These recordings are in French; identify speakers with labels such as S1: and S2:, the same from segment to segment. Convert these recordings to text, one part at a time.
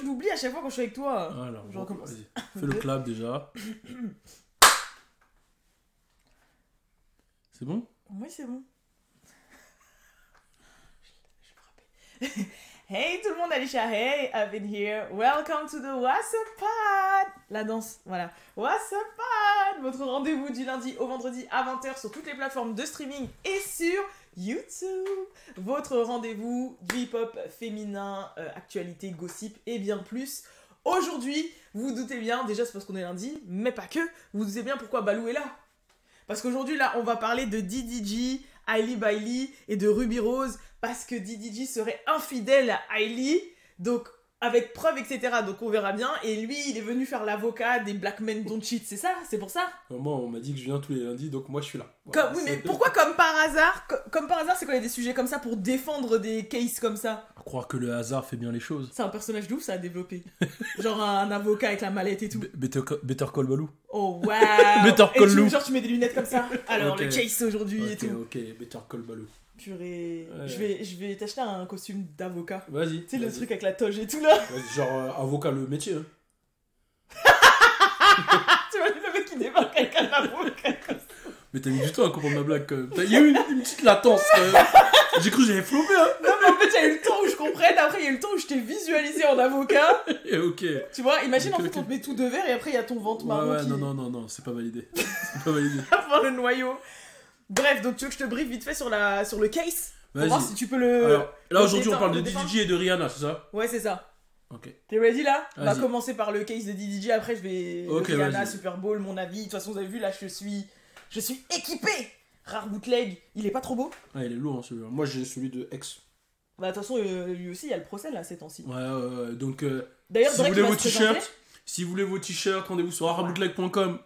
S1: je l'oublie à chaque fois quand je suis avec toi.
S2: Alors,
S1: Je
S2: bon,
S1: recommence.
S2: vas-y. Fais le clap déjà. C'est bon?
S1: Oui, c'est bon. Je. Hey tout le monde, Alicia, hey, I've been here. Welcome to the What's Up Pod. La danse, voilà. What's Up Pod, votre rendez-vous du lundi au vendredi à 20h sur toutes les plateformes de streaming et sur YouTube. Votre rendez-vous du hip-hop féminin, euh, actualité, gossip et bien plus. Aujourd'hui, vous doutez bien, déjà c'est parce qu'on est lundi, mais pas que, vous vous doutez bien pourquoi Balou est là. Parce qu'aujourd'hui, là, on va parler de DDG, Hailey Bailey et de Ruby Rose parce que DDG serait infidèle à Hailey, donc avec preuve, etc. Donc on verra bien. Et lui, il est venu faire l'avocat des Black Men Don't Cheat, c'est ça? C'est pour ça?
S2: Euh, Moi, on m'a dit que je viens tous les lundis, donc moi je suis là.
S1: comme, Oui, mais pourquoi comme par hasard co- Comme par hasard, c'est quand il y a des sujets comme ça pour défendre des cases comme ça?
S2: À croire que le hasard fait bien les choses.
S1: C'est un personnage de ouf, ça a développé. Genre un avocat avec la mallette et tout.
S2: B- Better, Call Baloo.
S1: Oh waouh
S2: Better
S1: Et
S2: Call
S1: tu-
S2: Lou.
S1: Genre tu mets des lunettes comme ça. Alors le case aujourd'hui et
S2: Ok,
S1: tout.
S2: ok, Better Call Baloo.
S1: Purée.
S2: Ouais.
S1: Je vais, je vais t'acheter un costume d'avocat.
S2: Vas-y.
S1: Tu sais, le truc avec la toge et tout là.
S2: Genre euh, avocat, le métier. hein.
S1: tu vois, le mec qui débarque avec un avocat.
S2: Mais t'as mis du temps à comprendre ma blague quand même. T'as- Il y a eu une, une petite latence quand même. J'ai cru que j'avais flopé, hein.
S1: Non, mais en fait, il y a eu le temps où je comprenne. Après, il y a eu le temps où je t'ai visualisé en avocat.
S2: Et ok.
S1: Tu vois, imagine
S2: Ok,
S1: en fait,
S2: ok.
S1: on te met tout de verre et après, il y a ton ventre
S2: Ouais,
S1: marron
S2: ouais,
S1: qui
S2: non, non, non, non, c'est pas validé. C'est pas validé.
S1: avant le noyau. Bref, donc tu veux que je te briefe vite fait sur, la, sur le case? Pour voir si tu peux le.
S2: Alors, là aujourd'hui on parle de. DDG et de Rihanna, c'est ça?
S1: Ouais, c'est ça.
S2: Ok.
S1: T'es ready là? On va commencer par le case de DDJ, après je vais
S2: Ok,
S1: le Rihanna. Super Bowl, mon avis. De toute façon, vous avez vu là, je suis je suis équipé. Rare bootleg, il est pas trop beau?
S2: Ah, il est lourd hein, celui-là. Moi j'ai celui de X.
S1: Bah de toute façon, euh, lui aussi, il y a le procès là ces temps-ci.
S2: Ouais, ouais, ouais. Donc, euh,
S1: D'ailleurs,
S2: si vous
S1: Drake
S2: voulez
S1: il va
S2: vos
S1: se présenter.
S2: t-shirts, si vous voulez vos t-shirts, rendez-vous sur rarebootleg.com.
S1: Waouh.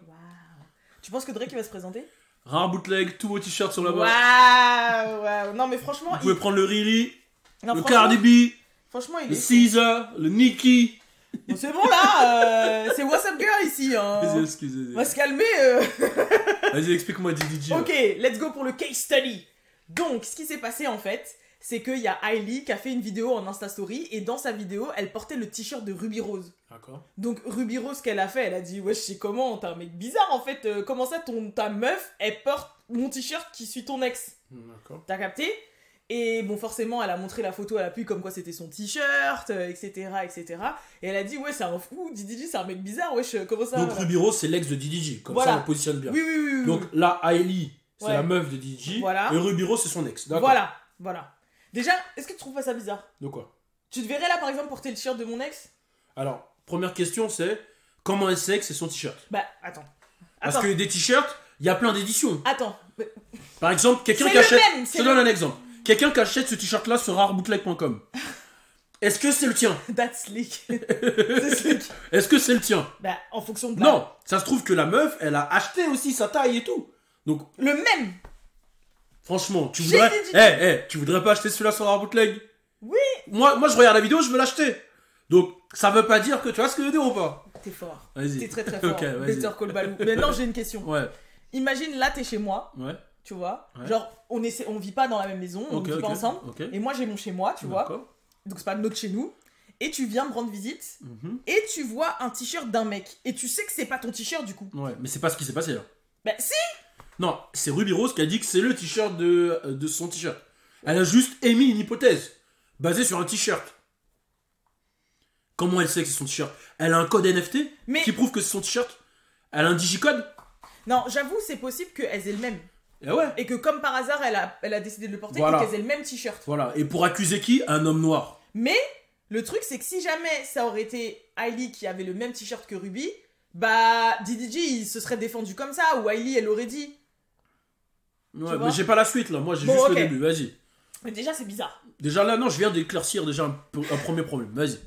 S1: Tu penses que Drake il va se présenter?
S2: Rare bootleg, tous vos t-shirts sur la bas
S1: Waouh, waouh. Non mais franchement,
S2: Vous pouvez prendre le Riri,
S1: il... non,
S2: le
S1: franchement,
S2: Cardi B,
S1: franchement, il
S2: le
S1: est.
S2: Caesar, le Nicki.
S1: Bon, c'est bon là, euh, c'est What's Up Girl ici. Hein.
S2: Vas-y,
S1: On
S2: excusez.
S1: va se calmer. euh.
S2: Vas-y, explique-moi DDG.
S1: Ok, let's go pour le case study. Donc, ce qui s'est passé en fait, c'est qu'il y a Hailey qui a fait une vidéo en Insta Story et dans sa vidéo, elle portait le t-shirt de Ruby Rose.
S2: D'accord.
S1: Donc, Ruby Rose, qu'elle a fait, elle a dit Wesh, c'est comment T'es un mec bizarre en fait. euh, comment ça, ton, ta meuf, elle porte mon t-shirt qui suit ton ex
S2: D'accord.
S1: T'as capté? Et bon, forcément, elle a montré la photo à l'appui comme quoi c'était son t-shirt, euh, etc., etc. Et elle a dit, ouais, c'est un fou, Didi, c'est un mec bizarre, wesh, comment ça
S2: Donc
S1: voilà.
S2: Ruby Rose, c'est l'ex de DDG. Comme
S1: Voilà.
S2: ça, on positionne bien.
S1: Oui, oui, oui. oui,
S2: Donc là, Hailey, c'est
S1: Ouais.
S2: la meuf de DDG.
S1: Voilà.
S2: Et Ruby Rose, c'est son ex. D'accord.
S1: Voilà, voilà. Déjà, est-ce que tu trouves pas ça bizarre
S2: De quoi
S1: Tu te verrais là par exemple porter le t-shirt de mon ex?
S2: Alors, première question, c'est comment elle sait que c'est son t-shirt?
S1: Bah attends.
S2: Parce
S1: Attends.
S2: que des t-shirts, il y a plein d'éditions.
S1: Attends.
S2: Par exemple, quelqu'un
S1: C'est
S2: qui
S1: le
S2: achète.
S1: même,
S2: Je
S1: c'est
S2: te donne un exemple. Quelqu'un qui achète ce t-shirt-là sur rarebootleg.com. Est-ce que c'est le tien?
S1: That's slick. c'est slick.
S2: Est-ce que c'est le tien?
S1: Bah en fonction de la-
S2: Non, ça se trouve que la meuf, elle a acheté aussi sa taille et tout. Donc,
S1: Le même.
S2: Franchement, tu voudrais. Eh, eh, tu voudrais pas acheter celui-là sur rarebootleg
S1: Oui.
S2: Moi, moi, je regarde la vidéo, je veux l'acheter. Donc, ça veut pas dire que tu vois ce que je veux dire ou pas
S1: T'es fort.
S2: Vas-y.
S1: T'es très très fort.
S2: Ok, vas-y.
S1: Better Call. Maintenant j'ai une question.
S2: Ouais,
S1: Imagine là t'es chez moi,
S2: ouais.
S1: tu vois.
S2: Ouais.
S1: Genre on essaie, on vit pas dans la même maison, on vit pas ensemble. Et moi j'ai mon chez moi, tu vois.
S2: D'accord.
S1: Donc c'est pas notre chez nous. Et tu viens me rendre visite
S2: Mhm.
S1: et tu vois un t-shirt d'un mec et tu sais que c'est pas ton t-shirt du coup.
S2: Ouais, mais c'est pas ce qui s'est passé là.
S1: Bah si.
S2: Non, c'est Ruby Rose qui a dit que c'est le t-shirt de, euh, de son t-shirt. Elle a juste émis une hypothèse basée sur un t-shirt. Comment elle sait que c'est son t-shirt? Elle a un code NFT
S1: Mais
S2: qui prouve que c'est son t-shirt? Elle a un digicode?
S1: Non, j'avoue c'est possible qu'elles aient le même.
S2: Et ouais.
S1: Et que comme par hasard, elle a, elle a décidé de le porter
S2: Voilà.
S1: et qu'elles aient le même t-shirt.
S2: Voilà. Et pour accuser qui? Un homme noir.
S1: Mais le truc, c'est que si jamais ça aurait été Hailey qui avait le même t-shirt que Ruby, bah DDG il se serait défendu comme ça, ou Hailey elle aurait dit.
S2: Ouais, mais j'ai pas la suite là. Moi j'ai
S1: Bon,
S2: juste
S1: ok.
S2: le début. Vas-y.
S1: Mais déjà, c'est bizarre.
S2: Déjà là, non, je viens d'éclaircir déjà un, premier problème. Vas-y.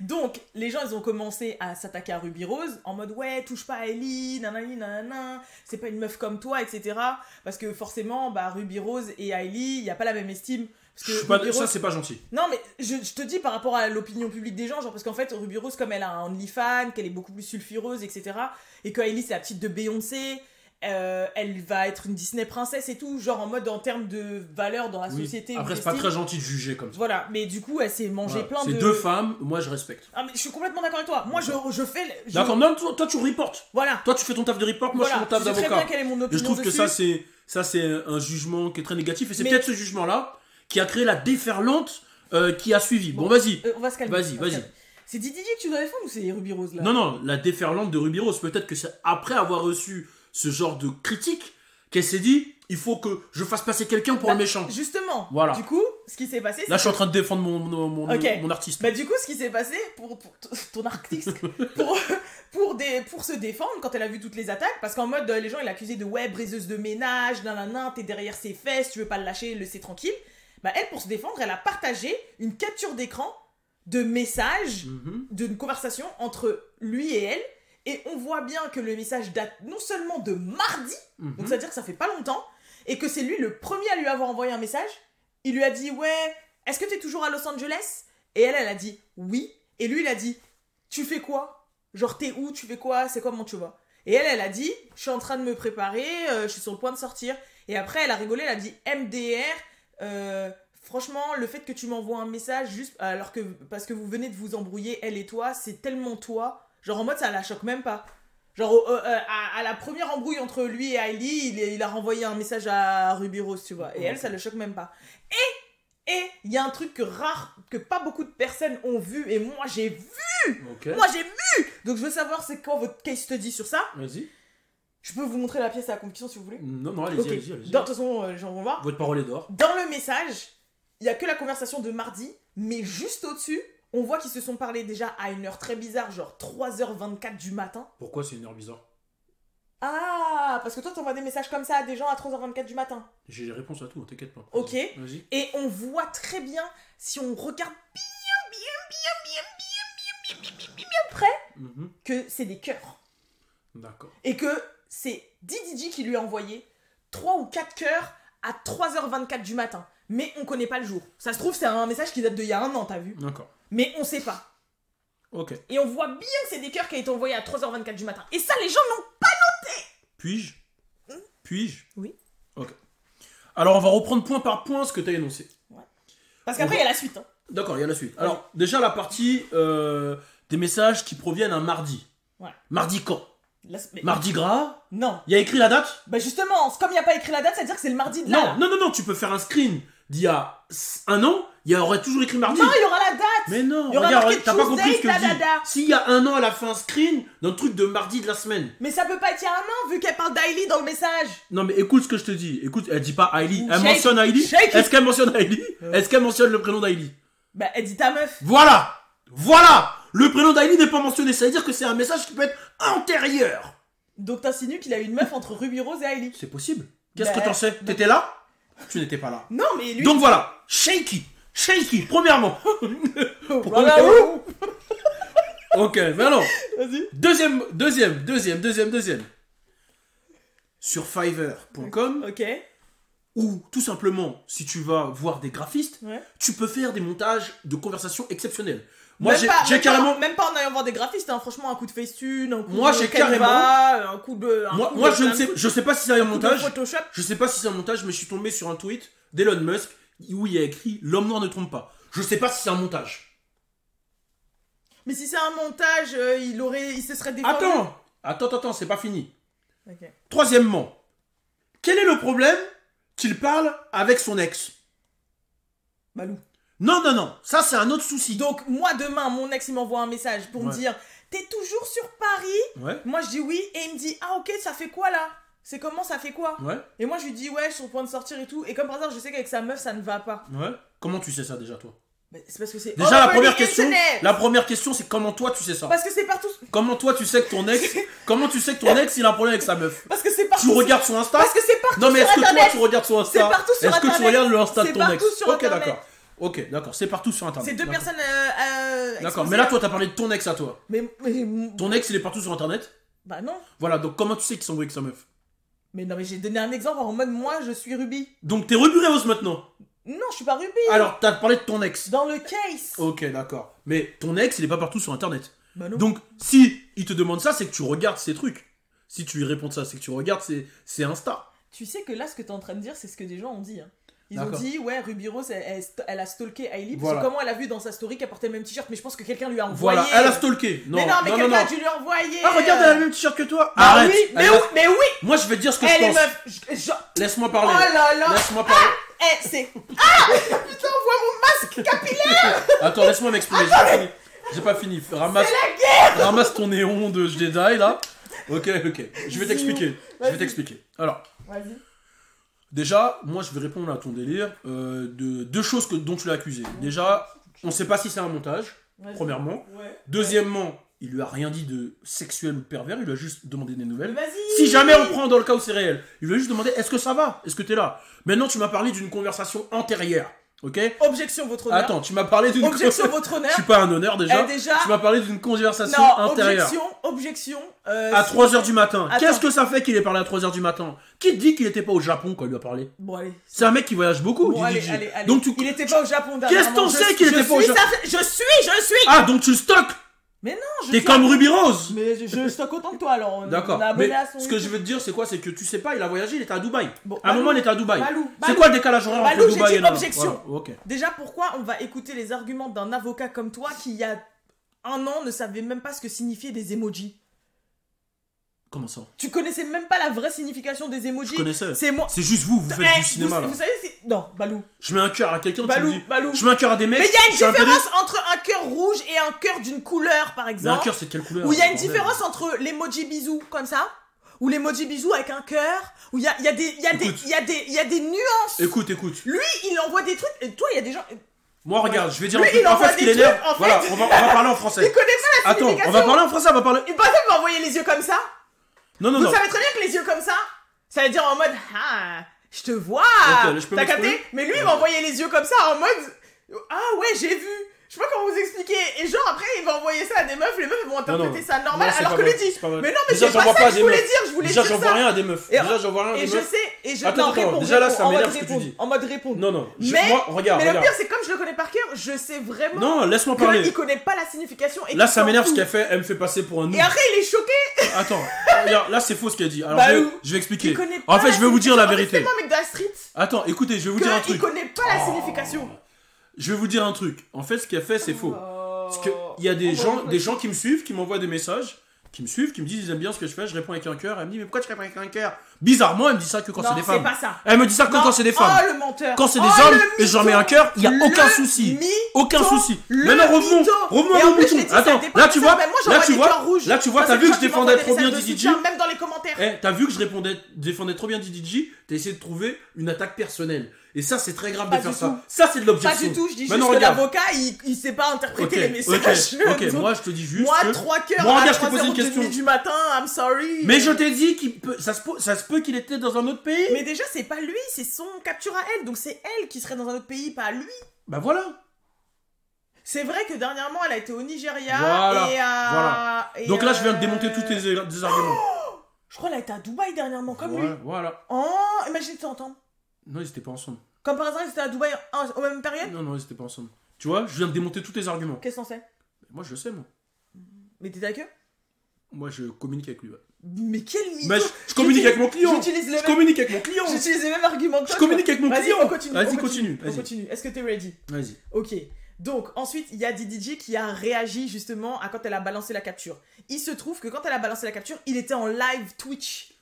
S1: Donc, les gens, ils ont commencé à s'attaquer à Ruby Rose en mode ouais, touche pas à Ellie, nanani, nanana, c'est pas une meuf comme toi, etc. Parce que forcément, bah, Ruby Rose et Hailey, il y a pas la même estime. Parce que
S2: Je pas-
S1: Ruby
S2: Ça
S1: Rose-
S2: c'est pas gentil.
S1: Non, mais je, je te dis par rapport à l'opinion publique des gens, genre parce qu'en fait, Ruby Rose, comme elle a un OnlyFans, qu'elle est beaucoup plus sulfureuse, etc., et que Hailey, c'est la petite de Beyoncé, euh, elle va être une Disney princesse et tout, genre en mode en termes de valeur dans la
S2: Oui.
S1: société.
S2: Après, c'est pas très gentil de juger comme ça.
S1: Voilà, mais du coup, elle s'est mangé
S2: Voilà.
S1: plein
S2: C'est
S1: de.
S2: deux femmes, moi je respecte.
S1: Ah, mais je suis complètement d'accord avec toi. Moi, je, je fais. je-
S2: D'accord, non, toi, toi, tu reportes.
S1: Voilà.
S2: Toi tu fais ton taf de report, moi
S1: voilà.
S2: je fais mon taf
S1: je sais très bien
S2: d'avocat.
S1: quelle est mon opinion
S2: Et je trouve que ça c'est ça c'est un jugement qui est très négatif et c'est
S1: Mais-
S2: peut-être ce jugement là qui a créé la déferlante euh, qui a suivi. Bon, vas-y.
S1: Euh, on va se calmer.
S2: Vas-y, vas-y.
S1: C'est Didi que tu dois défendre ou c'est Ruby Rose là?
S2: Non non, la déferlante de Ruby Rose, peut-être que c'est après avoir reçu ce genre de critique qu'elle s'est dit il faut que je fasse passer quelqu'un pour
S1: Bah,
S2: le méchant.
S1: Justement.
S2: Voilà.
S1: Du coup, ce qui s'est passé,
S2: Là je suis en train de défendre mon mon, mon, mon artiste.
S1: Bah du coup, ce qui s'est passé pour, pour ton artiste, pour, pour, des, pour se défendre quand elle a vu toutes les attaques, parce qu'en mode euh, les gens ils l'accusaient de ouais briseuse de ménage, nanana, t'es derrière ses fesses, tu veux pas le lâcher, le laisser tranquille. Bah elle pour se défendre, elle a partagé une capture d'écran de messages
S2: Mhm.
S1: d'une conversation entre lui et elle, et on voit bien que le message date non seulement de mardi,
S2: Mhm.
S1: donc ça veut dire que ça fait pas longtemps, et que c'est lui le premier à lui avoir envoyé un message. Il lui a dit ouais, est-ce que t'es toujours à Los Angeles? Et elle, elle a dit oui. Et lui, il a dit tu fais quoi? Genre t'es où? Tu fais quoi? C'est comment tu vas Et elle, elle a dit je suis en train de me préparer, euh, je suis sur le point de sortir. Et après, elle a rigolé, elle a dit MDR. euh, franchement, le fait que tu m'envoies un message juste alors que parce que vous venez de vous embrouiller, elle et toi, c'est tellement toi. Genre en mode ça la choque même pas. Genre euh, euh, à, à la première embrouille entre lui et Hailey, il, il a renvoyé un message à Ruby Rose, tu vois. Et elle, ça le choque même pas. Et et il y a un truc que rare, que pas beaucoup de personnes ont vu et moi j'ai vu. Moi j'ai vu. Donc je veux savoir c'est quoi votre case study sur ça.
S2: Vas-y.
S1: Je peux vous montrer la pièce à la conviction si vous voulez?
S2: Non non, allez-y,
S1: Ok.
S2: allez-y,
S1: De toute façon, euh, les gens vont voir.
S2: Votre parole est d'or.
S1: Dans le message, il y a que la conversation de mardi, mais juste au-dessus, on voit qu'ils se sont parlé déjà à une heure très bizarre, genre 3h24 du matin.
S2: Pourquoi c'est une heure bizarre
S1: Ah, parce que toi t'envoies des messages comme ça à des gens à 3h24 du matin.
S2: J'ai les réponses à tout, t'inquiète pas.
S1: Ok.
S2: Vas-y.
S1: Et on voit très bien, si on regarde bien, bien, bien, bien, bien, bien, bien, bien, bien, bien près,
S2: Mhm.
S1: que c'est des cœurs.
S2: D'accord.
S1: Et que c'est Dididi qui lui a envoyé 3 ou 4 cœurs à 3h24 du matin. Mais on connaît pas le jour. Ça se trouve, c'est un message qui date d'il y a un an, t'as vu
S2: D'accord.
S1: Mais on sait pas.
S2: Ok.
S1: Et on voit bien que c'est des cœurs qui ont été envoyés à 3h24 du matin. Et ça, les gens n'ont
S2: Puis-je Puis-je
S1: Oui.
S2: Ok. Alors, on va reprendre point par point ce que tu as énoncé.
S1: Parce qu'après, il y a la suite. hein.
S2: D'accord, il y a la suite. Alors, déjà, la partie euh, des messages qui proviennent un mardi.
S1: Ouais.
S2: Mardi quand
S1: La- mais-
S2: Mardi gras
S1: Non.
S2: Il y a écrit la date
S1: Bah justement, comme il n'y a pas écrit la date, ça veut dire que c'est le mardi de là.
S2: Non,
S1: là.
S2: non, non, non, tu peux faire un screen d'il y a un an, il y aurait toujours écrit mardi.
S1: Non, il y aura la date.
S2: Mais non,
S1: Il y aura
S2: regarde, t'as pas compris ce que je dis. S'il y a un an, elle a fait un screen d'un truc de mardi de la semaine.
S1: Mais ça peut pas être il y a un an, vu qu'elle parle d'Ailey dans le message.
S2: Non mais écoute ce que je te dis. Écoute, elle dit pas Hailey. Elle mentionne
S1: it.
S2: Est-ce qu'elle mentionne Hailey
S1: Euh.
S2: Est-ce qu'elle mentionne le prénom d'Hailey
S1: Bah, elle dit ta meuf.
S2: Voilà Voilà Le prénom d'Hailey n'est pas mentionné. Ça veut dire que c'est un message qui peut être antérieur.
S1: Donc t'insinues qu'il a eu une meuf entre Ruby Rose et Hailey.
S2: C'est possible. Qu'est-ce
S1: Bah,
S2: que t'en sais? T'étais là? Tu n'étais pas là.
S1: Non, mais lui.
S2: Donc voilà. Shaky. Shaky, premièrement.
S1: Voilà, ouh.
S2: ok, maintenant.
S1: Vas-y.
S2: Deuxième, deuxième, deuxième, deuxième, deuxième. Sur Fiverr.com,
S1: Ok.
S2: ou tout simplement, si tu vas voir des graphistes,
S1: Ouais.
S2: tu peux faire des montages de conversations exceptionnels. Moi, j'ai carrément.
S1: Pas, même pas en allant voir des graphistes, hein. franchement, un coup de Facetune, un coup
S2: Moi,
S1: de
S2: carrément-
S1: un coup de. un
S2: Moi,
S1: coup
S2: moi
S1: de
S2: je ne
S1: de
S2: sais, je sais pas si c'est un montage.
S1: Photoshop.
S2: Je sais pas si c'est un montage, mais je suis tombé sur un tweet d'Elon Musk où il y a écrit L'homme noir ne trompe pas. Je sais pas si c'est un montage.
S1: Mais si c'est un montage, euh, il aurait, il se serait défendu.
S2: Attends Attends, attends, c'est pas fini. Troisièmement, quel est le problème qu'il parle avec son ex?
S1: Balou.
S2: Non, non, non, ça c'est un autre souci.
S1: Donc moi demain, mon ex il m'envoie un message pour me
S2: Ouais.
S1: dire T'es toujours sur Paris
S2: Ouais,
S1: Moi je dis oui et il me dit Ah ok, ça fait quoi là? C'est comment ça fait quoi?
S2: Ouais,
S1: Et moi je lui dis Ouais, je suis le point de sortir et tout. Et comme par hasard, je sais qu'avec sa meuf ça ne va pas.
S2: ouais. Comment tu sais ça déjà, toi?
S1: Mais c'est parce que c'est.
S2: Déjà, la première question,
S1: internet.
S2: la première question, c'est comment toi tu sais ça?
S1: Parce que c'est partout.
S2: Comment toi tu sais que ton ex, comment tu sais que ton ex il a un problème avec sa meuf?
S1: Parce que c'est partout.
S2: Tu regardes son Insta?
S1: Parce que c'est partout.
S2: Non mais
S1: sur
S2: est-ce que toi
S1: Internet.
S2: tu regardes son Insta?
S1: C'est partout sur
S2: Est-ce que tu
S1: Internet.
S2: regardes le Insta de
S1: C'est
S2: ton
S1: partout
S2: ex
S1: sur
S2: Ok
S1: Internet.
S2: d'accord. Ok d'accord, c'est partout sur internet.
S1: C'est deux
S2: D'accord.
S1: personnes. euh, euh,
S2: D'accord, mais là toi t'as parlé de ton ex à toi.
S1: Mais, mais.
S2: Ton ex il est partout sur internet
S1: Bah non.
S2: Voilà, donc comment tu sais qu'il s'embrouille avec sa meuf
S1: Mais non, mais j'ai donné un exemple en mode Moi je suis Ruby.
S2: Donc t'es Ruby Rose maintenant
S1: Non, je suis pas Ruby.
S2: Alors t'as parlé de ton ex.
S1: Dans le case.
S2: Ok d'accord. Mais ton ex il est pas partout sur internet.
S1: Bah non.
S2: Donc si il te demande ça, c'est que tu regardes ces trucs. Si tu lui réponds de ça, c'est que tu regardes, c'est c'est Insta.
S1: Tu sais que là, ce que tu es en train de dire, c'est ce que des gens ont dit. hein. Ils ont dit, ouais, Ruby Rose, elle, elle, st- elle a stalké Hailey. Parce
S2: Voilà.
S1: que comment elle a vu dans sa story qu'elle portait le même t-shirt, mais je pense que quelqu'un lui a envoyé.
S2: Voilà, elle a stalké. Non,
S1: mais non, mais quelqu'un a dû lui envoyer.
S2: Ah, regarde, elle a le même t-shirt que toi.
S1: Bah
S2: Arrête.
S1: oui, mais oui, mais oui.
S2: Moi, je vais te dire ce que
S1: Elle
S2: je pense.
S1: meuf. je-
S2: Laisse-moi
S1: Oh
S2: parler.
S1: là là.
S2: Laisse-moi parler.
S1: Eh, c'est. Ah Putain, on voit mon masque capillaire.
S2: Attends, laisse-moi m'exprimer. J'ai pas fini. J'ai pas fini. Ramasse, ramasse ton néon de Jedi là. Ok, ok. Je vais t'expliquer. Je vais t'expliquer. Alors,
S1: Vas-y.
S2: Déjà, moi, je vais répondre à ton délire euh, de deux choses que, dont tu l'as accusé. Déjà, on sait pas si c'est un montage. Premièrement.
S1: Ouais.
S2: Deuxièmement, il lui a rien dit de sexuel ou de pervers. Il lui a juste demandé des nouvelles. Si jamais on prend dans le cas où c'est réel, il lui a juste demandé est-ce que ça va? Est-ce que t'es là? Maintenant, tu m'as parlé d'une conversation antérieure. Ok
S1: Objection, votre honneur.
S2: Attends, tu m'as parlé d'une
S1: Objection,
S2: con-
S1: votre honneur.
S2: Je suis pas un honneur déjà.
S1: Eh, déjà.
S2: Tu m'as parlé d'une conversation
S1: Non,
S2: antérieure.
S1: objection, objection. euh,
S2: À
S1: si-
S2: 3h du matin. Qu'est-ce que ça fait qu'il ait parlé à 3h du matin? Qui te dit qu'il était pas au Japon quand il lui a parlé?
S1: Bon, allez.
S2: C'est un mec qui voyage beaucoup.
S1: Bon, allez, allez, allez.
S2: Donc tu
S1: Il était pas au Japon
S2: Qu'est-ce
S1: Je-
S2: sais qu'il était pas au Japon
S1: Je suis, je suis.
S2: Ah donc tu le stockes
S1: Mais non, je
S2: T'es
S1: suis
S2: comme Ruby Rose
S1: Mais je, je stocke autant que toi alors.
S2: D'accord. Mais
S1: à son.
S2: ce que je veux te dire, c'est quoi? C'est que tu sais pas, il a voyagé, il était à Dubaï.
S1: Bon,
S2: à un
S1: Balou,
S2: moment, il était à Dubaï. C'est quoi le décalage horaire
S1: Balou,
S2: entre
S1: j'ai
S2: Dubaï et là?
S1: objection.
S2: Voilà.
S1: Déjà, pourquoi on va écouter les arguments d'un avocat comme toi qui, il y a un an, ne savait même pas ce que signifiaient des emojis?
S2: Comment ça?
S1: Tu connaissais même pas la vraie signification des emojis?
S2: Je connaissais.
S1: C'est moi.
S2: C'est juste vous, vous faites
S1: Eh,
S2: du cinéma
S1: vous,
S2: là.
S1: vous savez, c'est. Non, Balou.
S2: Je mets un cœur à quelqu'un, tu me
S1: Balou,
S2: dis.
S1: Balou.
S2: Je mets un cœur à des mecs.
S1: Mais il y a une
S2: je suis un pédé-
S1: différence entre un cœur rouge et un cœur d'une couleur, par
S2: Mais un
S1: exemple.
S2: cœur, c'est de quelle couleur
S1: Où il y a une
S2: bordel
S1: différence entre l'emoji bisou, comme ça, ou l'emoji bisou avec un cœur, où il y a, il y, a des- il y, a des-
S2: Écoute.
S1: il y, a des- il y a des nuances.
S2: Écoute, écoute.
S1: Lui, il envoie des trucs, et toi, il y a des gens.
S2: Moi, regarde, je vais dire
S1: Lui,
S2: un truc.
S1: il
S2: En
S1: envoie
S2: fait, ce qui
S1: des
S2: l'énerve.
S1: trucs, en fait.
S2: Voilà, on va, on va parler en
S1: Il
S2: français.
S1: connaît pas la
S2: Attends, on
S1: signification.
S2: va parler en français, on va parler.
S1: Il pensait que m'envoyer les yeux comme ça.
S2: Non, non,
S1: Vous
S2: non.
S1: savez très bien que les yeux comme ça, ça veut dire en mode Ah, je te vois.
S2: Je
S1: T'as capté Mais lui, il m'a envoyé les yeux comme ça en mode Ah ouais, j'ai vu. Je sais pas comment vous expliquer. Et genre, après, il va envoyer ça à des meufs. Les meufs vont interpréter
S2: non.
S1: ça normal.
S2: Non,
S1: alors que lui dit. Mais non, mais
S2: Déjà,
S1: c'est pas
S2: vois
S1: ça
S2: pas
S1: que je voulais
S2: meufs.
S1: dire. Je voulais
S2: Déjà,
S1: dire
S2: j'en vois
S1: ça.
S2: rien à des meufs.
S1: Et-
S2: Déjà, j'en vois rien à
S1: Et
S2: des
S1: je
S2: meufs.
S1: sais, et je
S2: Attends,
S1: non,
S2: attends,
S1: réponds,
S2: déjà, là, ça
S1: en mode
S2: m'énerve ce que tu dis.
S1: En mode répondre.
S2: Non, non. je-
S1: Mais,
S2: moi, regarde,
S1: mais le pire, c'est comme je connais par cœur, je sais vraiment
S2: Non, laisse-moi
S1: qu'il
S2: parler.
S1: connaît pas la signification. Et
S2: Là,
S1: qu'il
S2: ça m'énerve ce qu'elle fait. Elle me fait passer pour un noob.
S1: Et après, il est choqué.
S2: Attends, regarde, là, c'est faux ce qu'elle dit. Alors,
S1: Bah,
S2: je vais,
S1: où
S2: je vais expliquer.
S1: Il
S2: En fait, je vais vous dire la vérité.
S1: En fait, C'est moi, mec de la street.
S2: Attends, écoutez, je vais vous dire un
S1: qu'il
S2: truc.
S1: connaît pas la signification.
S2: Je vais vous dire un truc. En fait, ce qu'elle fait, c'est faux. Parce
S1: Parce
S2: que il y a des
S1: Oh,
S2: gens,
S1: bah,
S2: des gens qui me suivent, qui m'envoient des messages, qui me suivent, qui me disent ils aiment bien ce que je fais, je réponds avec un cœur. Elle me dit mais pourquoi tu réponds avec un cœur? Bizarrement, elle me dit ça que quand c'est des femmes.
S1: pas ça.
S2: Elle me dit ça que
S1: Non.
S2: quand c'est des femmes.
S1: Oh, le menteur.
S2: Quand c'est des
S1: Oh,
S2: hommes
S1: le
S2: et je leur mets un cœur, il y a
S1: Le
S2: aucun souci.
S1: mytho.
S2: Aucun souci.
S1: Le
S2: Maintenant revenons, revenons à nos Attends, là tu vois, là tu vois, là tu vois, t'as vu que je défendais trop bien
S1: soutien, Même dans les commentaires.
S2: Eh, t'as vu que je répondais, défendais trop bien Didi G, t'as essayé de trouver une attaque personnelle. Et ça, c'est très grave
S1: Pas
S2: de faire ça. Ça, c'est de
S1: Pas
S2: l'objection.
S1: du tout, je dis juste
S2: Maintenant,
S1: que
S2: regarde.
S1: l'avocat, il, il sait pas interpréter les messages.
S2: ok, ok,
S1: Donc,
S2: moi je te dis juste
S1: moi,
S2: que...
S1: trois cœurs
S2: Moi,
S1: à
S2: regarde, je t'ai posé une
S1: 3h30
S2: question.
S1: du matin, I'm sorry.
S2: Mais je t'ai dit qu'il peut... ça, se ça se peut qu'il était dans un autre pays.
S1: Mais déjà, c'est pas lui, c'est son capture à elle. Donc c'est elle qui serait dans un autre pays, pas lui.
S2: Bah voilà.
S1: C'est vrai que dernièrement, elle a été au Nigeria
S2: Voilà,
S1: et à.
S2: voilà.
S1: et,
S2: Donc là, je viens de démonter tous tes arguments.
S1: Je crois qu'elle a été à Dubaï dernièrement, comme lui.
S2: Voilà, voilà.
S1: Oh, imagine t'entends.
S2: Non, ils étaient pas ensemble.
S1: Comme par hasard, ils étaient à Dubaï en, au même période
S2: Non, non, ils étaient pas ensemble. Tu vois, je viens de démonter tous tes arguments.
S1: Qu'est-ce qu'on sait
S2: Moi, je le sais, moi.
S1: Mais t'es d'accord
S2: Moi, je communique avec lui. ouais.
S1: Mais quel mytho
S2: je, je communique avec mon client.
S1: J'utilise
S2: Je
S1: même...
S2: communique avec mon client.
S1: J'utilise les mêmes arguments que toi.
S2: Je communique avec mon client. Vas-y,
S1: on
S2: continue.
S1: On
S2: Vas-y.
S1: continue. Est-ce que t'es ready?
S2: Vas-y.
S1: Ok. Donc ensuite, il y a DDJ qui a réagi justement à quand elle a balancé la capture. Il se trouve que quand elle a balancé la capture, il était en live Twitch.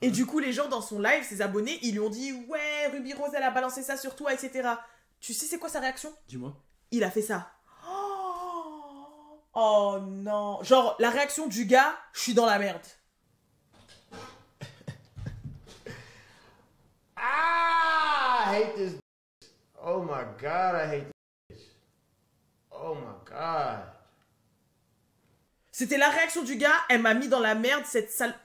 S1: Et du coup, les gens dans son live, ses abonnés, ils lui ont dit Ouais, Ruby Rose, elle a balancé ça sur toi, etc. Tu sais, c'est quoi sa réaction?
S2: Dis-moi.
S1: Il a fait ça. Oh, non. Genre, la réaction du gars, je suis dans la merde.
S3: Ah, I hate this. Oh my god, I hate this. Oh my god.
S1: C'était la réaction du gars, elle m'a mis dans la merde, cette sale.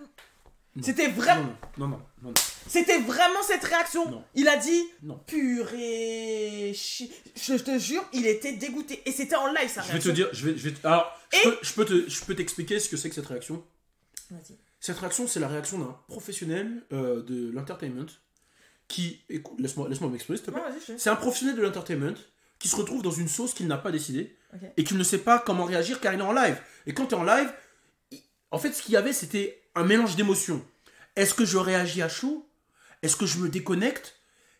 S1: C'était vraiment.
S2: Non, non, non, non, non.
S1: C'était vraiment cette réaction.
S2: Non.
S1: Il a dit
S2: Non.
S1: purée. chi- Je te jure, il était dégoûté. Et c'était en live sa
S2: Je vais te dire, je vais, je vais. te- Alors, je
S1: Et-
S2: peux, je peux te, je peux t'expliquer ce que c'est que cette réaction.
S1: Vas-y.
S2: Cette réaction, c'est la réaction d'un professionnel euh, de l'entertainment qui, écoute, laisse-moi, laisse-moi m'exprimer, s'il te plaît. C'est un professionnel de l'entertainment qui se retrouve dans une sauce qu'il n'a pas décidée
S1: Ok.
S2: et qu'il ne sait pas comment réagir car il est en live. Et quand tu es en live, en fait, ce qu'il y avait, c'était un mélange d'émotions. Est-ce que je réagis à chaud Est-ce que je me déconnecte?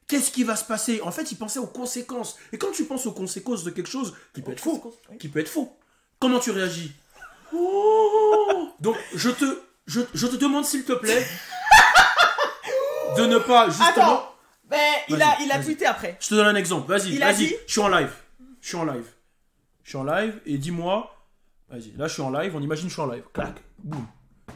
S2: Qu'est-ce qui va se passer? En fait, il pensait aux conséquences. Et quand tu penses aux conséquences de quelque chose qui peut être faux,
S1: oui.
S2: qui peut être faux, comment tu réagis? Oh Donc, je te, je, je te demande, s'il te plaît, de ne pas justement.
S1: Attends, mais il a, il a tweeté après.
S2: Je te donne un exemple. Vas-y,
S1: Il a
S2: vas-y.
S1: dit-
S2: Je suis en live. Je suis en live. Je suis en live et dis-moi. Vas-y, là je suis en live. On imagine je suis en live. Clac. Boum.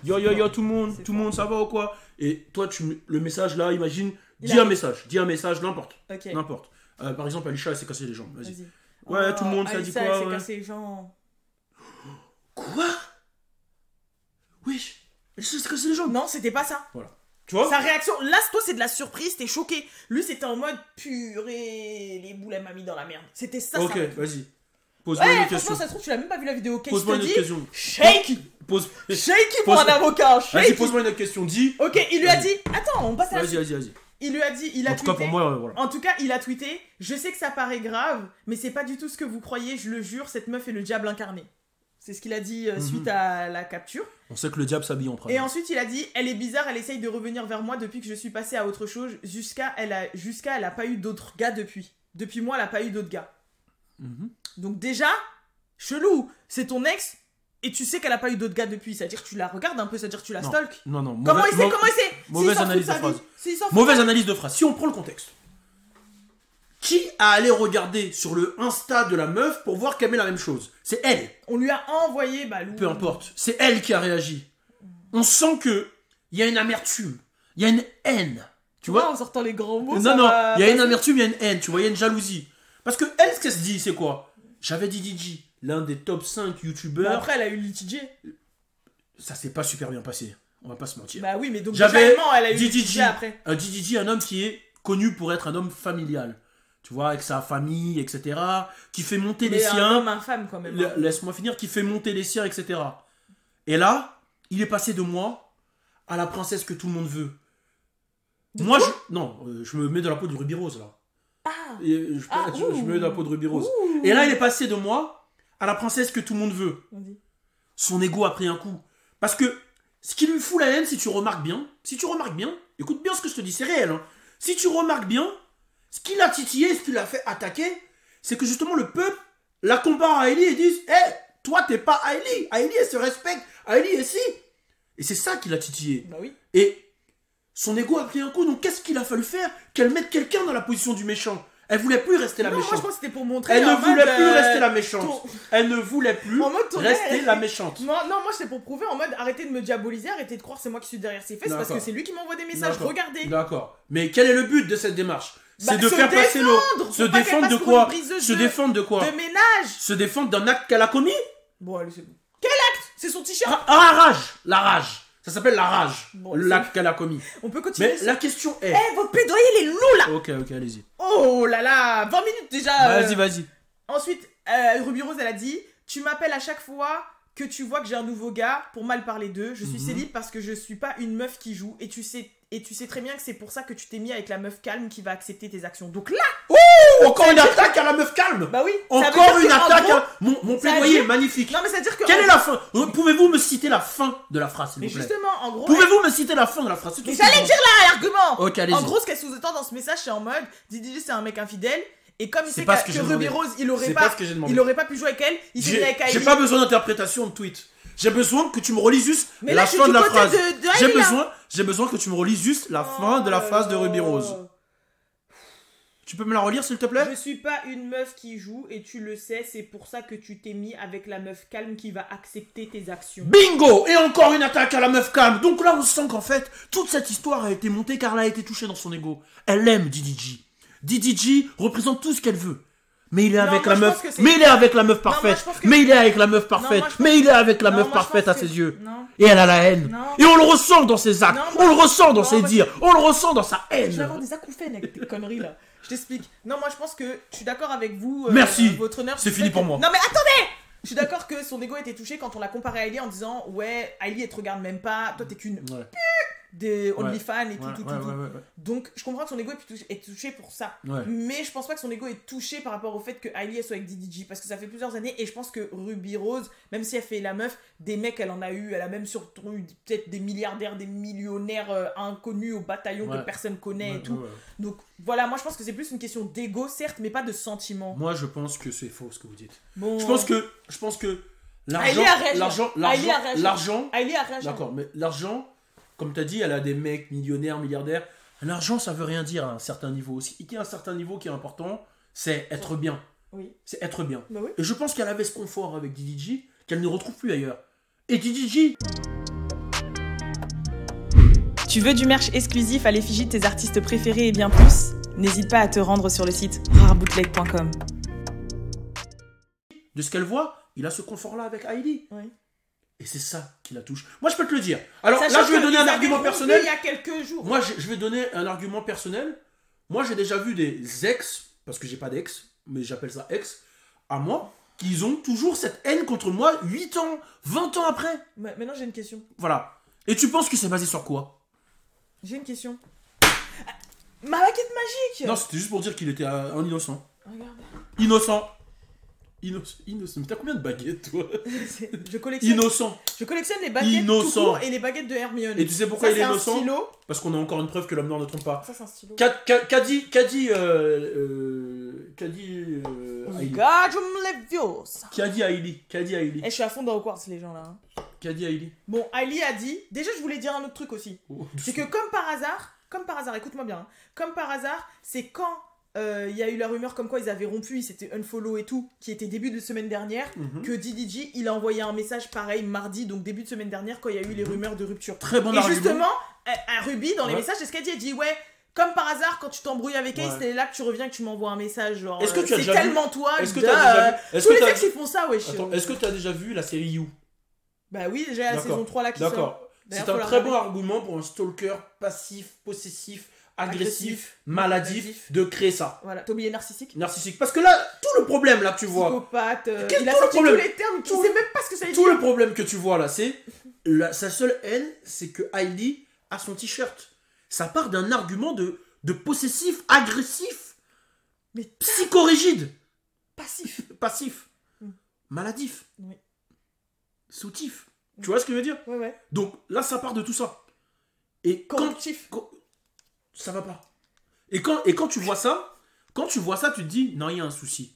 S2: Yo yo yo tout le monde, tout le monde, ça va ou quoi? Et toi, tu le message là, imagine. Dis un message. Dis un message, n'importe.
S1: Ok,
S2: N'importe. Euh, par exemple, Alisha, elle s'est cassé les jambes. Vas-y. Ouais, tout le monde, ça dit quoi,
S1: elle s'est
S2: ouais.
S1: cassé les gens.
S2: Quoi? Wesh. Alisha s'est cassé les jambes.
S1: Non, c'était pas ça.
S2: Tu vois?
S1: Sa réaction, là, toi, c'est de la surprise, t'es choqué. Lui, c'était en mode purée, les boules, elle m'a mis dans la merde. C'était ça,
S2: Ok, vas-y. Pose-moi
S1: Ouais,
S2: une
S1: franchement,
S2: question.
S1: ça se trouve, tu l'as même pas vu la vidéo.
S2: Pose-moi une question.
S1: Shaky
S2: Pose.
S1: Shaky pour un
S2: Pose-
S1: avocat,
S2: Vas-y, pose-moi une autre question. Dis.
S1: Ok, il lui a dit. Attends, on passe à la
S2: Vas-y, vas-y, vas-y.
S1: Il lui a dit, il a
S2: En tout cas,
S1: tweeté.
S2: pour moi, euh, voilà.
S1: En tout cas, il a tweeté Je sais que ça paraît grave, mais c'est pas du tout ce que vous croyez, je le jure, cette meuf est le diable incarné. C'est ce qu'il a dit euh,
S2: Mhm.
S1: suite à la capture.
S2: On sait que le diable s'habille en prêtre.
S1: Et ensuite, il a dit Elle est bizarre, elle essaye de revenir vers moi depuis que je suis passé à autre chose. Jusqu'à elle a, jusqu'à elle a pas eu d'autres gars depuis. Depuis moi, elle a pas eu d'autres gars.
S2: Mhm.
S1: Donc, déjà, chelou, c'est ton ex et tu sais qu'elle a pas eu d'autres gars depuis. C'est-à-dire que tu la regardes un peu, c'est-à-dire que tu la
S2: Non.
S1: stalk.
S2: Non, non.
S1: Comment il sait Comment il sait
S2: mauvaise analyse de phrase. Mauvaise analyse de phrase. Si on prend le contexte. Qui a allé regarder sur le Insta de la meuf pour voir qu'elle met la même chose C'est elle.
S1: On lui a envoyé Balou.
S2: Peu importe. C'est elle qui a réagi. On sent que il y a une amertume. Il y a une haine. Tu vois
S1: en sortant les grands mots.
S2: Non, non. Il y a une amertume, il y a une haine. Tu vois, il y a une jalousie. Parce que elle, ce qu'elle se dit, c'est quoi? J'avais dit DJ, l'un des top 5
S1: Mais
S2: youtubeurs.
S1: après, elle a eu litigé.
S2: Ça s'est pas super bien passé. On va pas se mentir.
S1: Bah oui, mais donc
S2: J'avais
S1: elle a eu litigé
S2: DJ.
S1: après.
S2: Un DDJ, un homme qui est connu pour être un homme familial. Tu vois, avec sa famille, etc. Qui fait monter les
S1: Mais un
S2: siens.
S1: homme, infâme quand même.
S2: La- Laisse-moi finir, qui fait monter les siens, etc. Et là, il est passé de moi à la princesse que tout le monde veut.
S1: De
S2: moi, je. Non, euh, je me mets dans la peau de Ruby Rose, là.
S1: Ah,
S2: Et je,
S1: Ah,
S2: je- je me mets dans la peau de Ruby Rose.
S1: ouh.
S2: Et là, il est passé de moi à la princesse que tout le monde veut. Son ego a pris un coup. Parce que ce qui lui fout la haine, si tu remarques bien, si tu remarques bien, écoute bien ce que je te dis, c'est réel. hein. Si tu remarques bien, ce qui l'a titillé, ce qui l'a fait attaquer, c'est que justement le peuple la compare à Hailey et disent Hé, toi t'es pas Hailey. Hailey elle se respecte. Hailey est si. Et c'est ça qui l'a titillé.
S1: Bah oui.
S2: Et son ego a pris un coup, donc qu'est-ce qu'il a fallu faire? Qu'elle mette quelqu'un dans la position du méchant. Elle voulait plus rester la
S1: non, moi je
S2: méchante.
S1: pense que c'était pour montrer.
S2: Elle ne voulait plus
S1: euh,
S2: rester la méchante.
S1: ton-
S2: Elle ne voulait plus
S1: En mode ton
S2: rester la méchante.
S1: Non, non, moi c'était pour prouver en mode arrêtez de me diaboliser, arrêtez de croire c'est moi qui suis derrière ses fesses parce que c'est lui qui m'envoie des messages. Regardez.
S2: D'accord. Mais quel est le but de cette démarche?
S1: Bah,
S2: C'est de
S1: se
S2: faire passer le.
S1: défendre,
S2: Se défendre de quoi Se défendre de quoi
S1: De ménage.
S2: Se défendre d'un acte qu'elle a commis?
S1: Bon, allez, c'est bon. Quel acte? C'est son t-shirt.
S2: ah, ah, la rage La rage Ça s'appelle la rage.
S1: Bon,
S2: L'acte qu'elle a commis.
S1: On peut continuer.
S2: Mais la question est.
S1: Eh, votre plaidoyer, il est lourd là
S2: Ok, ok, allez-y.
S1: Oh là là 20 minutes déjà euh.
S2: Vas-y, vas-y.
S1: Ensuite, euh, Ruby Rose, elle a dit Tu m'appelles à chaque fois que tu vois que j'ai un nouveau gars pour mal parler d'eux. Je suis célib parce que je suis pas une meuf qui joue et tu sais. Et tu sais très bien que c'est pour ça que tu t'es mis avec la meuf calme qui va accepter tes actions. Donc là,
S2: Oh, encore une attaque à la meuf calme
S1: bah oui.
S2: Encore une attaque
S1: gros-
S2: à... Mon, mon plaidoyer
S1: dire-
S2: est magnifique.
S1: Non mais ça veut dire que.
S2: Quelle
S1: en-
S2: est la fin? Euh, Pouvez-vous me citer la fin de la phrase, s'il
S1: Mais
S2: vous plaît?
S1: justement, en gros.
S2: Pouvez-vous me citer la fin de la phrase?
S1: Mais j'allais dire là l'argument
S2: Ok, allez-y.
S1: En gros, ce qu'elle sous-entend dans ce message, c'est en mode Didi c'est un mec infidèle. Et comme il sait
S2: pas
S1: que,
S2: que
S1: que Ruby. Rose, il aurait pas,
S2: pas
S1: il aurait pas pu jouer avec elle, il s'est avec
S2: j'ai pas besoin d'interprétation de tweet. J'ai besoin que tu me relises juste
S1: Mais
S2: la
S1: là,
S2: fin de la phrase. J'ai besoin, j'ai besoin que tu me relises juste la fin de la phrase de Ruby Rose.
S1: Oh.
S2: Tu peux me la relire s'il te plaît?
S1: Je suis pas une meuf qui joue et tu le sais, c'est pour ça que tu t'es mis avec la meuf calme qui va accepter tes actions.
S2: Bingo Et encore une attaque à la meuf calme. Donc là, on sent qu'en fait, toute cette histoire a été montée car elle a été touchée dans son ego. Elle aime DDG. DDG représente tout ce qu'elle veut. Mais il est avec la meuf. Mais il est avec la meuf parfaite. Mais il est avec la meuf parfaite. Mais il est avec la meuf parfaite à ses yeux. Et elle a la haine. Et on le ressent dans ses actes. On le ressent dans ses dires. On le ressent dans sa
S1: Je vais
S2: haine.
S1: avoir des acouphènes avec tes conneries là. Je t'explique. Non, moi je pense que je suis d'accord avec vous. euh,
S2: Merci.
S1: Votre honneur.
S2: C'est fini pour moi.
S1: Non, mais attendez Je suis d'accord que son ego était touché quand on l'a comparé à Hailey en disant Ouais, Hailey elle te regarde même pas, toi t'es qu'une. Des
S2: Ouais.
S1: OnlyFans et tout,
S2: Ouais,
S1: tout,
S2: ouais,
S1: tout, tout.
S2: ouais.
S1: Donc, je comprends que son ego est touché, est touché pour ça. Mais je pense pas que son ego est touché par rapport au fait que Hailey soit avec DDG parce que ça fait plusieurs années et je pense que Ruby Rose, même si elle fait la meuf, des mecs elle en a eu, elle a même surtout eu peut-être des milliardaires, des millionnaires euh, inconnus au bataillon que personne connaît et tout. Donc voilà, moi je pense que c'est plus une question d'ego certes, mais pas de sentiment.
S2: Moi, je pense que c'est faux ce que vous dites.
S1: Bon,
S2: Je pense que, je pense que l'argent, l'argent, l'argent, l'argent, d'accord, mais l'argent, comme tu as dit, elle a des mecs millionnaires, milliardaires. L'argent, ça veut rien dire à un certain niveau. aussi. Il y a un certain niveau qui est important, c'est être bien.
S1: Oui.
S2: C'est être bien.
S1: Bah oui.
S2: Et je pense qu'elle avait ce confort avec DDG qu'elle ne retrouve plus ailleurs. Et DDG,
S1: Tu veux du merch exclusif à l'effigie de tes artistes préférés et bien plus? N'hésite pas à te rendre sur le site rarebootleg.com.
S2: de ce qu'elle voit, il a ce confort-là avec Heidi.
S1: Oui.
S2: Et c'est ça qui la touche. Moi, je peux te le dire. Alors
S1: Sachant
S2: là, je vais donner un argument personnel.
S1: Il y a quelques jours.
S2: Moi, je je vais donner un argument personnel. Moi, j'ai déjà vu des ex, parce que j'ai pas d'ex, mais j'appelle ça ex, à moi, qui ont toujours cette haine contre moi 8 ans, 20 ans après.
S1: Ma- Maintenant j'ai une question.
S2: Voilà. Et tu penses que c'est basé sur quoi?
S1: J'ai une question. Ah, Ma baguette magique
S2: Non, c'était juste pour dire qu'il était euh, un innocent.
S1: Regarde.
S2: Innocent. Innocent. Innocent. Mais t'as combien de baguettes, toi
S1: Je collectionne,
S2: Innocent.
S1: je collectionne les baguettes
S2: Innocent.
S1: tout court et les baguettes de Hermione.
S2: Et tu sais pourquoi
S1: Ça,
S2: il est
S1: c'est un
S2: innocent
S1: stylo.
S2: Parce qu'on a encore une preuve que l'homme noir ne trompe pas.
S1: Ça c'est un stylo.
S2: Qu'a qu'a- qu'a dit, qu'a dit, euh, euh, qu'a dit, euh. Qu'a dit Hailey Qu'a dit Hailey
S1: Eh, je suis à fond dans Hogwarts les gens là. hein.
S2: Qu'a dit Hailey
S1: Bon, Hailey a dit. Déjà, je voulais dire un autre truc aussi.
S2: Oh,
S1: C'est que comme par hasard, comme par hasard, écoute-moi bien, hein, comme par hasard, c'est quand euh, il y a eu la rumeur comme quoi ils avaient rompu, ils s'étaient unfollow et tout, qui était début de semaine dernière,
S2: Mhm.
S1: que DDG, il a envoyé un message pareil mardi, donc début de semaine dernière, quand il y a eu les rumeurs de rupture.
S2: Très bon
S1: et
S2: argument.
S1: justement, à, à Ruby, dans les messages, c'est ce qu'elle dit, elle dit, ouais, comme par hasard, quand tu t'embrouilles avec elle,
S2: Ouais.
S1: c'est là que tu reviens, que tu m'envoies un message, genre,
S2: Est-ce que
S1: euh,
S2: tu as déjà vu-
S1: tellement toi,
S2: Est-ce que as déjà vu Est-ce
S1: Tous
S2: que
S1: les ex, ils font ça.
S2: Attends, est-ce que tu as déjà vu la série You?
S1: Bah oui, déjà la saison 3 là qui.
S2: D'accord. C'est un très bon argument pour un stalker passif, possessif, agressif, maladif de créer ça.
S1: Voilà, t'as oublié narcissique
S2: Narcissique. Parce que là, tout le problème là que tu vois,
S1: Psychopathe, euh,
S2: Quel
S1: il a
S2: tout le
S1: sorti tous
S2: problème
S1: les termes, tu sais même pas ce que ça veut
S2: tout le problème que tu vois là, c'est sa seule haine, c'est que Heidi a son t-shirt. Ça part d'un argument de, de possessif, agressif,
S1: Mais
S2: psychorigide,
S1: passif.
S2: passif,
S1: Mm.
S2: maladif,
S1: Oui.
S2: soutif. Tu vois ce que je veux dire
S1: Ouais, ouais.
S2: Donc là, ça part de tout ça. Et
S1: Correctif.
S2: quand- ça va pas. Et quand, et quand tu vois ça, quand tu vois ça, tu te dis non, il y a un souci.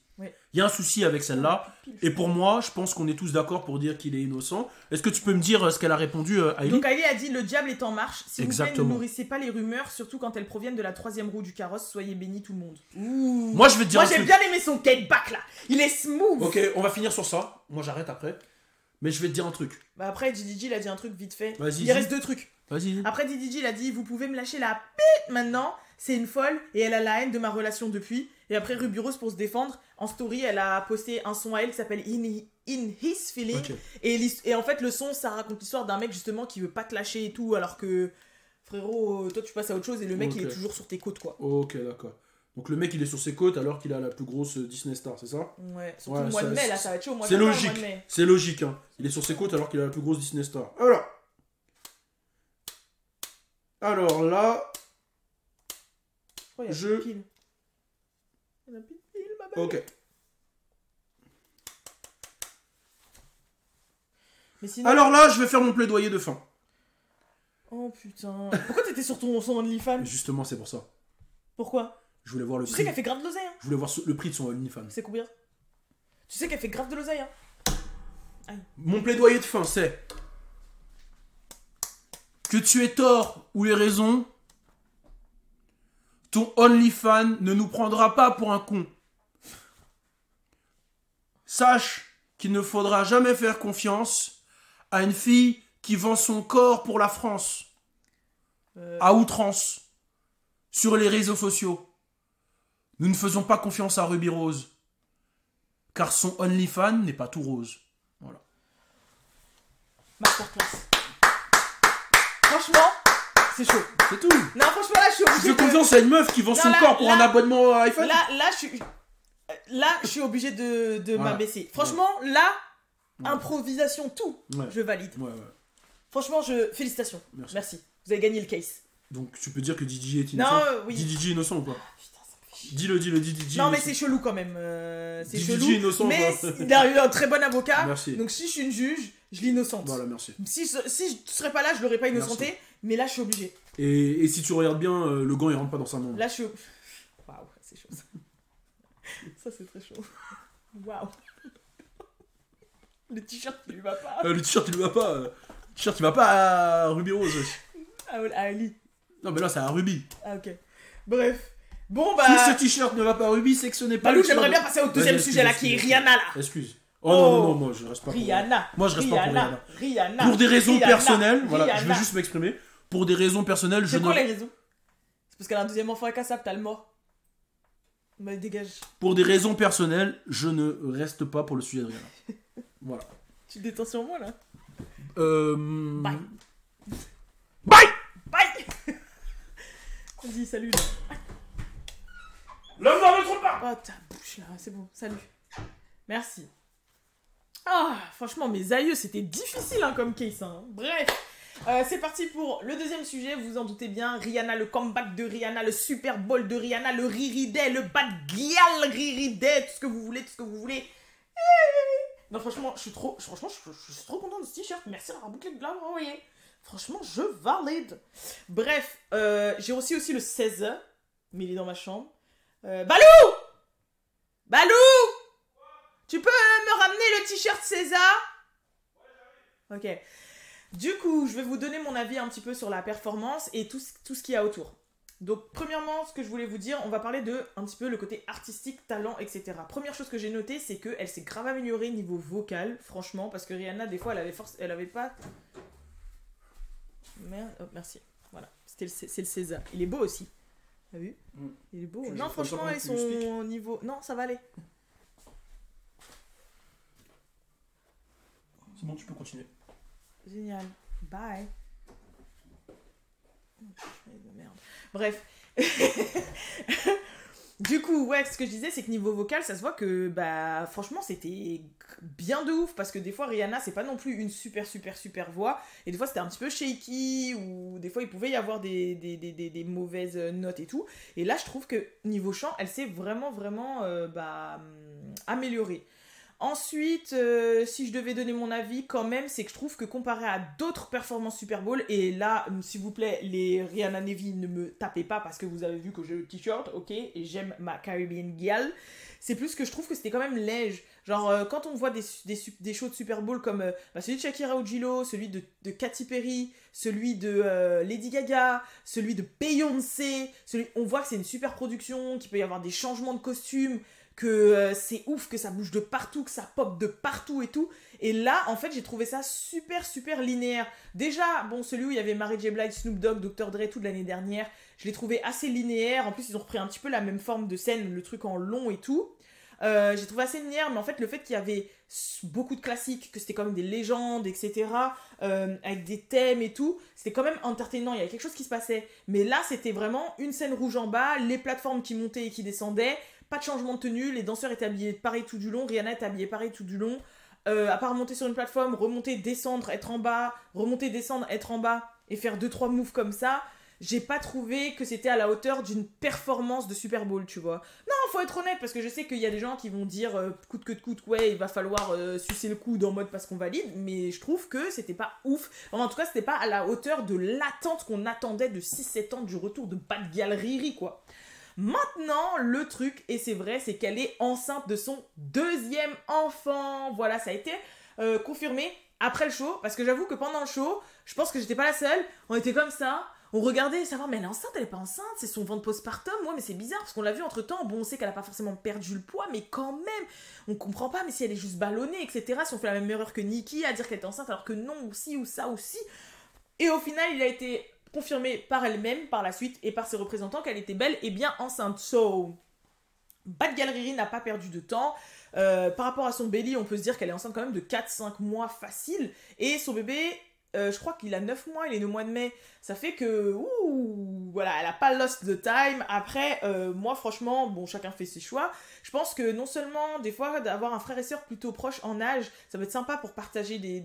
S2: Il y a un souci avec celle-là. Et pour moi, je pense qu'on est tous d'accord pour dire qu'il est innocent. Est-ce que tu peux me dire euh, ce qu'elle a répondu, euh, Hailey
S1: Donc Hailey a dit le diable est en marche. S'il vous plaît, ne
S2: Exactement.
S1: nourrissez pas les rumeurs, surtout quand elles proviennent de la troisième roue du carrosse. Soyez bénis tout le monde. Ouh.
S2: Moi, je vais te dire
S1: Moi j'ai
S2: truc.
S1: bien aimé son get back là. Il est smooth.
S2: Ok, on va finir sur ça. Moi, j'arrête après. Mais je vais te dire un truc.
S1: Bah après DDG il a dit un truc vite fait. Il reste deux trucs.
S2: Vas-y.
S1: Après DDG il a dit vous pouvez me lâcher la paix maintenant. C'est une folle et elle a la haine de ma relation depuis. Et après Ruby Rose pour se défendre en story elle a posté un son à elle qui s'appelle In, In His Feeling. Et, en fait, le son, ça raconte l'histoire d'un mec justement qui veut pas te lâcher et tout, alors que frérot, toi tu passes à autre chose et le mec il est toujours sur tes côtes quoi.
S2: Ok, d'accord. Donc le mec, il est sur ses côtes alors qu'il a la plus grosse euh, Disney Star, c'est ça?
S1: Ouais, surtout
S2: Ouais,
S1: au mois de mai là, ça va être chaud au mois de
S2: C'est
S1: juin, au
S2: logique.
S1: mai.
S2: C'est logique, hein. Il est sur ses côtes alors qu'il a la plus grosse Disney Star. Voilà. Alors là,
S1: Je crois qu'il y a
S2: Je-
S1: plus de piles. Il y en a plus de piles, ma belle.
S2: ok.
S1: Mais sinon.
S2: Alors là, je vais faire mon plaidoyer de fin.
S1: Oh putain. Pourquoi t'étais sur ton son OnlyFans
S2: Justement, c'est pour ça.
S1: Pourquoi
S2: Je voulais voir le
S1: Tu sais
S2: prix.
S1: qu'elle fait grave de l'oseille, hein
S2: Je voulais voir le prix de son OnlyFans.
S1: C'est combien? Tu sais qu'elle fait grave de l'oseille, hein
S2: Mon plaidoyer de fin, c'est que tu aies tort ou les raisons, ton OnlyFans ne nous prendra pas pour un con. Sache qu'il ne faudra jamais faire confiance à une fille qui vend son corps pour la France,
S1: Euh,
S2: à outrance, sur les réseaux sociaux. Nous ne faisons pas confiance à Ruby Rose, car son OnlyFans n'est pas tout rose.
S1: Masterclass. Franchement, c'est chaud.
S2: C'est tout.
S1: Non, franchement, là, je suis obligée
S2: fais
S1: de...
S2: confiance à une meuf qui vend
S1: Non,
S2: son
S1: là-
S2: corps pour
S1: là-
S2: un abonnement à iPhone
S1: Là, là, je suis... Là, je suis obligée de, de
S2: Voilà.
S1: m'abaisser. Franchement, là,
S2: Ouais.
S1: improvisation, tout,
S2: Ouais.
S1: je valide.
S2: Ouais, ouais.
S1: Franchement, je... Félicitations.
S2: Merci.
S1: Merci. Vous avez gagné le case.
S2: Donc tu peux dire que Didi est innocent.
S1: Non, euh, oui.
S2: Didi innocent ou quoi
S1: Putain,
S2: Dis-le, dis-le, dis Didi.
S1: Non, mais c'est chelou quand même. euh, c'est chelou.
S2: Innocent.
S1: mais il a eu un très bon avocat.
S2: Merci.
S1: Donc si je suis une juge, je l'innocente.
S2: Voilà, merci.
S1: Si, si je serais pas là, je l'aurais pas innocenté. Mais là, je suis obligée.
S2: Et, et si tu regardes bien, euh, le gant il rentre pas dans sa main.
S1: Là, je suis. Waouh, c'est chaud. Ça, Ça, c'est très chaud. Waouh. Le t-shirt, il lui va pas.
S2: Euh, le t-shirt il lui va pas. Le t-shirt il va pas à Ruby Rose.
S1: Ah, à Ali.
S2: Non, mais là c'est à Ruby.
S1: Ah, ok. Bref. Bon,
S2: Si
S1: bah.
S2: ce t-shirt ne va pas à Ruby, c'est que ce n'est pas.
S1: Balou, j'aimerais bien passer au
S2: de-
S1: deuxième sujet là, qui est. Rihanna là.
S2: Excuse. Oh, non, non, non, moi je reste pas pour
S1: Rihanna.
S2: Moi, je reste pas pour
S1: Rihanna. Rihanna.
S2: Pour des raisons
S1: Rihanna.
S2: personnelles, voilà, je vais
S1: Rihanna.
S2: juste m'exprimer. Pour des raisons personnelles, je
S1: C'est
S2: ne.
S1: quoi les raisons? C'est parce qu'elle a un deuxième enfant avec Assap, t'as le mort. Bah, dégage.
S2: Pour des raisons personnelles, je ne reste pas pour le sujet de Rihanna. Voilà.
S1: Tu te détends sur moi là
S2: Euh...
S1: Bye.
S2: Bye
S1: Bye Vas-y, salut là.
S2: L'homme ne trompe pas
S1: Oh, ta bouche là, c'est bon, salut. Merci. Ah, franchement, mes aïeux, c'était difficile hein, comme case. hein. Bref, Euh, c'est parti pour le deuxième sujet. Vous en doutez bien, Rihanna, le comeback de Rihanna, le Super Bowl de Rihanna, le Riri Day, le Bad Gyal Riri Day, tout ce que vous voulez, tout ce que vous voulez. Non, franchement, je suis trop, franchement, je, suis trop content de ce t-shirt. Merci d'avoir bouclé de l'avoir envoyé. Franchement, je valide. Bref, euh, j'ai aussi aussi le 16, mais il est dans ma chambre. Euh, Balou Balou Tu peux me ramener le t-shirt César? Ok. Du coup, je vais vous donner mon avis un petit peu sur la performance et tout, ce- qu'il y a autour. Donc, premièrement, ce que je voulais vous dire, on va parler de un petit peu le côté artistique, talent, etc. Première chose que j'ai notée, c'est qu'elle s'est grave améliorée niveau vocal, franchement, parce que Rihanna, des fois, elle avait, force, elle avait pas. Merde, oh, merci. Voilà, c'est le César. Il est beau aussi. T'as vu
S2: Mm.
S1: Il est beau.
S2: Je
S1: Non, franchement, ils sont au niveau. Non, ça va aller.
S2: C'est bon, tu peux continuer.
S1: Génial. Bye. Merde. Bref. du coup, ouais, ce que je disais, c'est que niveau vocal, ça se voit que, bah, franchement, c'était bien de ouf parce que des fois, Rihanna, c'est pas non plus une super, super, super voix. Et des fois, c'était un petit peu shaky ou des fois, il pouvait y avoir des, mauvaises notes et tout. Et là, je trouve que niveau chant, elle s'est vraiment, vraiment, euh, bah, hum, améliorée. Ensuite, euh, si je devais donner mon avis, quand même, c'est que je trouve que comparé à d'autres performances Super Bowl, et là, hum, s'il vous plaît, les Rihanna Navy, ne me tapez pas parce que vous avez vu que j'ai le t-shirt, ok, et j'aime ma Caribbean Gal. C'est plus que je trouve que c'était quand même léger. Genre, euh, quand on voit des, des, shows de Super Bowl comme euh, bah, celui de Shakira Ojilo, celui de, Katy Perry, celui de euh, Lady Gaga, celui de Beyoncé, celui, on voit que c'est une super production, qu'il peut y avoir des changements de costumes, que euh, c'est ouf, que ça bouge de partout, que ça pop de partout et tout. Et là, en fait, j'ai trouvé ça super, super linéaire. Déjà, bon, celui où il y avait Mary J. Blige, Snoop Dogg, Dr. Dre, tout de l'année dernière, je l'ai trouvé assez linéaire. En plus, ils ont repris un petit peu la même forme de scène, le truc en long et tout. Euh, j'ai trouvé assez linéaire, mais en fait, le fait qu'il y avait beaucoup de classiques, que c'était quand même des légendes, etc., euh, avec des thèmes et tout, c'était quand même entertainant, il y avait quelque chose qui se passait. Mais là, c'était vraiment une scène rouge en bas, les plateformes qui montaient et qui descendaient, pas de changement de tenue, les danseurs étaient habillés pareil tout du long, Rihanna était habillée pareil tout du long. Euh, à part monter sur une plateforme, remonter, descendre, être en bas, remonter, descendre, être en bas et faire 2-3 moves comme ça, j'ai pas trouvé que c'était à la hauteur d'une performance de Super Bowl, tu vois. Non, faut être honnête parce que je sais qu'il y a des gens qui vont dire euh, que de coûte, ouais, il va falloir euh, sucer le coude en mode parce qu'on valide, mais je trouve que c'était pas ouf. En tout cas, c'était pas à la hauteur de l'attente qu'on attendait de 6-7 ans du retour de Bad Gal Riri, quoi. Maintenant, le truc, et c'est vrai, c'est qu'elle est enceinte de son deuxième enfant. Voilà, ça a été euh, confirmé après le show, parce que j'avoue que pendant le show, je pense que j'étais pas la seule, on était comme ça, on regardait savoir, mais elle est enceinte, elle est pas enceinte, c'est son ventre postpartum, ouais, mais c'est bizarre, parce qu'on l'a vu entre temps, bon, on sait qu'elle a pas forcément perdu le poids, mais quand même, on comprend pas, mais si elle est juste ballonnée, etc., si on fait la même erreur que Nikki à dire qu'elle est enceinte, alors que non, ou si, ou ça, ou si. Et au final, il a été confirmé par elle-même, par la suite, et par ses représentants qu'elle était belle et bien enceinte. So, Bad Gallery n'a pas perdu de temps. Euh, par rapport à son belly, on peut se dire qu'elle est enceinte quand même de 4-5 mois facile. Et son bébé, euh, je crois qu'il a 9 mois, il est au mois de mai. Ça fait que, ouh, voilà, elle a pas lost the time. Après, euh, moi, franchement, bon, chacun fait ses choix. Je pense que non seulement, des fois, d'avoir un frère et sœur plutôt proches en âge, ça va être sympa pour partager des,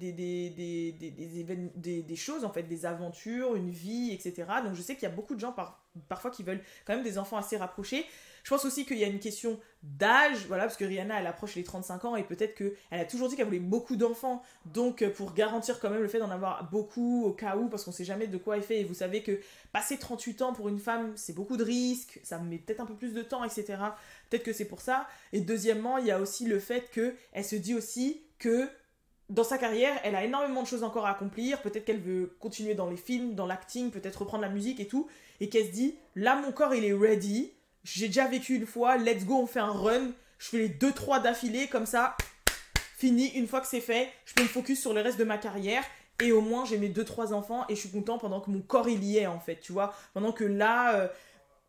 S1: choses, en fait, des aventures, une vie, etc. Donc, je sais qu'il y a beaucoup de gens par, parfois qui veulent quand même des enfants assez rapprochés. Je pense aussi qu'il y a une question d'âge, voilà, parce que Rihanna, elle approche les 35 ans et peut-être qu'elle a toujours dit qu'elle voulait beaucoup d'enfants. Donc, euh, pour garantir quand même le fait d'en avoir beaucoup au cas où, parce qu'on sait jamais de quoi elle fait, et vous savez que passer 38 ans pour une femme, c'est beaucoup de risques, ça met peut-être un peu plus de temps, etc. Peut-être que c'est pour ça. Et deuxièmement, il y a aussi le fait que elle se dit aussi que dans sa carrière, elle a énormément de choses encore à accomplir. Peut-être qu'elle veut continuer dans les films, dans l'acting, peut-être reprendre la musique et tout. Et qu'elle se dit, là, mon corps, il est ready. J'ai déjà vécu une fois, let's go, on fait un run. Je fais les 2-3 d'affilée, comme ça, fini. Une fois que c'est fait, je peux me focus sur le reste de ma carrière. Et au moins, j'ai mes 2-3 enfants et je suis content pendant que mon corps, il y est, en fait, tu vois. Pendant que là, euh,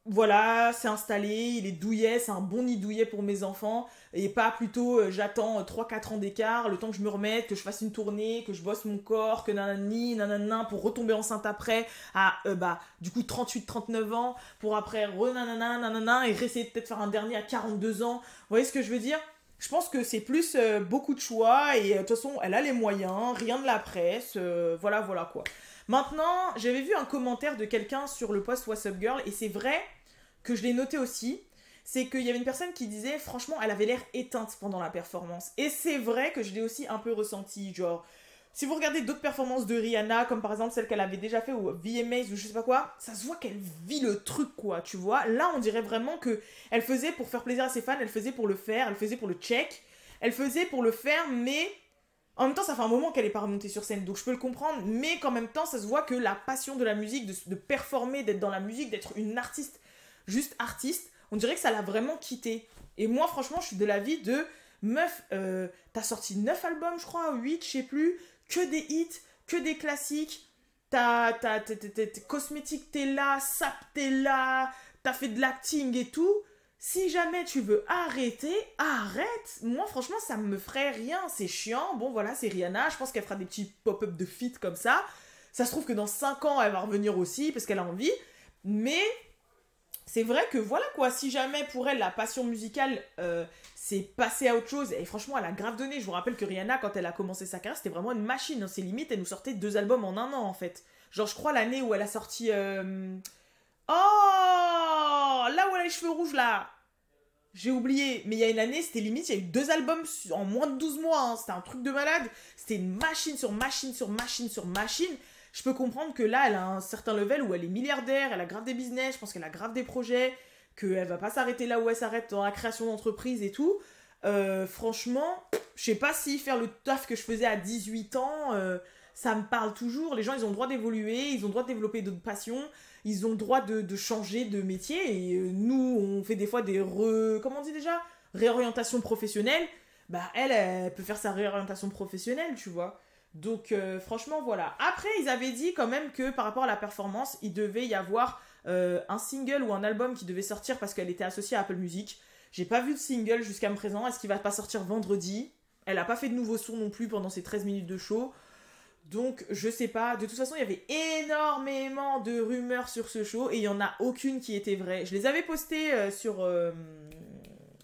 S1: voilà, c'est installé, il est douillet, c'est un bon nid douillet pour mes enfants. Et pas plutôt, euh, j'attends 3-4 ans d'écart, le temps que je me remette, que je fasse une tournée, que je bosse mon corps, que nanani, nanana, pour retomber enceinte après, à, euh, bah, du coup, 38-39 ans, pour après, re nanana, et essayer peut-être faire un dernier à 42 ans. Vous voyez ce que je veux dire? Je pense que c'est plus euh, beaucoup de choix et euh, de toute façon elle a les moyens, rien de la presse, euh, voilà voilà quoi. Maintenant, j'avais vu un commentaire de quelqu'un sur le post What's Up Girl et c'est vrai que je l'ai noté aussi, c'est qu'il y avait une personne qui disait franchement elle avait l'air éteinte pendant la performance. Et c'est vrai que je l'ai aussi un peu ressenti, genre si vous regardez d'autres performances de Rihanna, comme par exemple celle qu'elle avait déjà fait au VMAs ou je sais pas quoi, ça se voit qu'elle vit le truc quoi, tu vois. Là, on dirait vraiment que elle faisait pour faire plaisir à ses fans, elle faisait pour le faire, elle faisait pour le check, elle faisait pour le faire, mais en même temps, ça fait un moment qu'elle est pas remontée sur scène, donc je peux le comprendre, mais qu'en même temps, ça se voit que la passion de la musique, de, performer, d'être dans la musique, d'être une artiste, juste artiste, on dirait que ça l'a vraiment quitté. Et moi, franchement, je suis de l'avis de meuf, euh, t'as sorti 9 albums, je crois, 8, je sais plus, que des hits, que des classiques. T'as, cosmétique, t'es là, sap, t'es là, t'as fait de l'acting et tout. Si jamais tu veux arrêter, arrête. Moi, franchement, ça me ferait rien. C'est chiant. Bon, voilà, c'est Rihanna. Je pense qu'elle fera des petits pop-up de feat comme ça. Ça se trouve que dans 5 ans, elle va revenir aussi parce qu'elle a envie. Mais c'est vrai que voilà quoi. Si jamais pour elle, la passion musicale, euh, c'est passé à autre chose. Et franchement, elle a grave donné. Je vous rappelle que Rihanna, quand elle a commencé sa carrière, c'était vraiment une machine. hein. C'est limite, elle nous sortait deux albums en un an en fait. Genre, je crois l'année où elle a sorti. euh, Oh Là où elle a les cheveux rouges là J'ai oublié. Mais il y a une année, c'était limite, il y a eu deux albums en moins de 12 mois. hein. C'était un truc de malade. C'était une machine sur machine sur machine sur machine. Je peux comprendre que là, elle a un certain level où elle est milliardaire, elle a grave des business, je pense qu'elle a grave des projets, qu'elle va pas s'arrêter là où elle s'arrête dans la création d'entreprise et tout. Euh, franchement, je sais pas si faire le taf que je faisais à 18 ans, euh, ça me parle toujours. Les gens, ils ont le droit d'évoluer, ils ont le droit de développer d'autres passions, ils ont le droit de, changer de métier. Et euh, nous, on fait des fois des re... Comment on dit déjà Réorientation professionnelle. Bah, elle, elle peut faire sa réorientation professionnelle, tu vois. Donc, euh, franchement, voilà. Après, ils avaient dit quand même que par rapport à la performance, il devait y avoir euh, un single ou un album qui devait sortir parce qu'elle était associée à Apple Music. J'ai pas vu de single jusqu'à présent. Est-ce qu'il va pas sortir vendredi? Elle a pas fait de nouveaux sons non plus pendant ces 13 minutes de show. Donc, je sais pas. De toute façon, il y avait énormément de rumeurs sur ce show et il y en a aucune qui était vraie. Je les avais postées euh, sur, euh,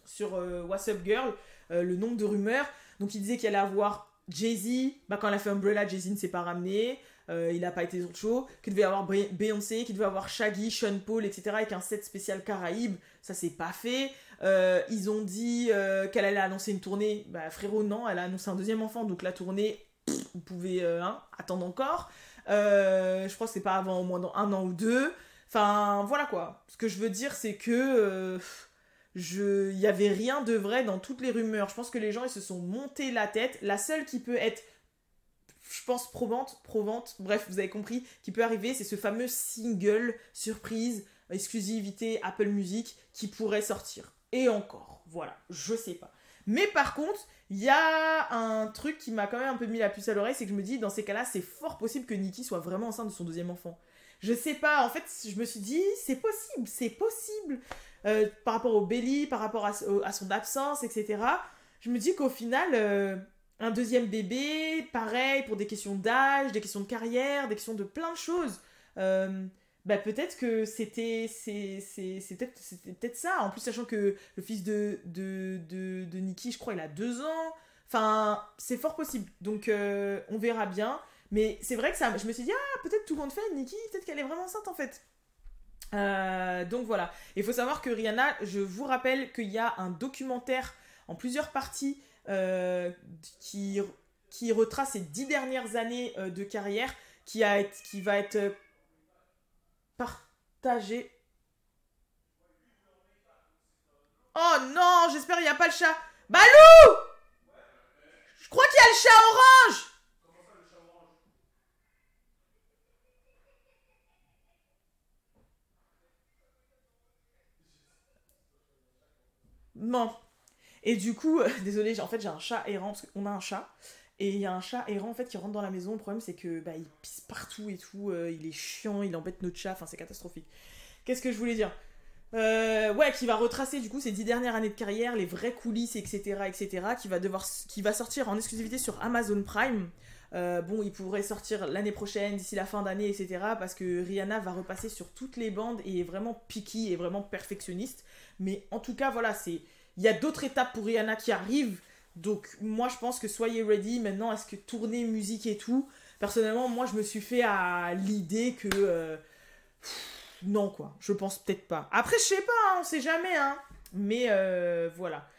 S1: sur euh, What's Up Girl, le nombre de rumeurs. Donc, il disait qu'il allait avoir Jay-Z. Bah, quand elle a fait Umbrella, Jay-Z ne s'est pas ramené. Il n'a pas été sur le show. Qu'il devait avoir Bey- Beyoncé, qu'il devait avoir Shaggy, Sean Paul, etc. avec un set spécial Caraïbes. Ça, c'est pas fait. Ils ont dit qu'elle allait annoncer une tournée. Bah, frérot, non, elle a annoncé un deuxième enfant. Donc, la tournée, vous pouvez euh, hein, attendre encore. Euh, je crois que c'est pas avant au moins un an ou deux. Enfin, voilà quoi. Ce que je veux dire, c'est que. euh, je... Il y avait rien de vrai dans toutes les rumeurs. Je pense que les gens, ils se sont montés la tête. La seule qui peut être je pense probante, provante, bref, vous avez compris, qui peut arriver, c'est ce fameux single surprise, exclusivité Apple Music qui pourrait sortir. Et encore, voilà, je sais pas. Mais par contre, il y a un truc qui m'a quand même un peu mis la puce à l'oreille, c'est que je me dis, dans ces cas-là, c'est fort possible que Nikki soit vraiment enceinte de son deuxième enfant. Je sais pas, en fait, je me suis dit, c'est possible, c'est possible. Euh, par rapport au belly, par rapport à, son absence, etc. Je me dis qu'au final, euh, un deuxième bébé, pareil, pour des questions d'âge, des questions de carrière, des questions de plein de choses. Euh, bah peut-être que c'était c'est peut-être c'était peut-être ça. En plus sachant que le fils de de, de, de Nikki je crois il a deux ans. Enfin c'est fort possible. Donc euh, on verra bien. Mais c'est vrai que ça je me suis dit ah peut-être tout compte fait Nikki. Peut-être qu'elle est vraiment enceinte en fait. Euh, donc voilà. Il faut savoir que Rihanna je vous rappelle qu'il y a un documentaire en plusieurs parties euh, qui qui retrace ses dix dernières années de carrière qui a qui va être partagé. Oh non, j'espère qu'il n'y a pas le chat. Balou Je crois qu'il y a le chat orange Bon. Et du coup, désolé, en fait j'ai un chat errant, parce qu'on a un chat. Et il y a un chat errant en fait qui rentre dans la maison. Le problème c'est que bah, il pisse partout et tout. euh, il est chiant, il embête notre chat. Enfin, c'est catastrophique. Qu'est-ce que je voulais dire? Euh, Ouais, qui va retracer du coup ses dix dernières années de carrière, les vraies coulisses, etc., etc. Qui va devoir, qui va sortir en exclusivité sur Amazon Prime. Euh, bon, il pourrait sortir l'année prochaine, d'ici la fin d'année, etc. Parce que Rihanna va repasser sur toutes les bandes et est vraiment picky et vraiment perfectionniste. Mais en tout cas, voilà, c'est il y a d'autres étapes pour Rihanna qui arrivent. Donc moi je pense que soyez ready maintenant est-ce que tourner musique et tout? Personnellement moi je me suis fait à l'idée que euh, non quoi, je pense peut-être pas. Après je sais pas, hein, on sait jamais hein. Mais euh, voilà.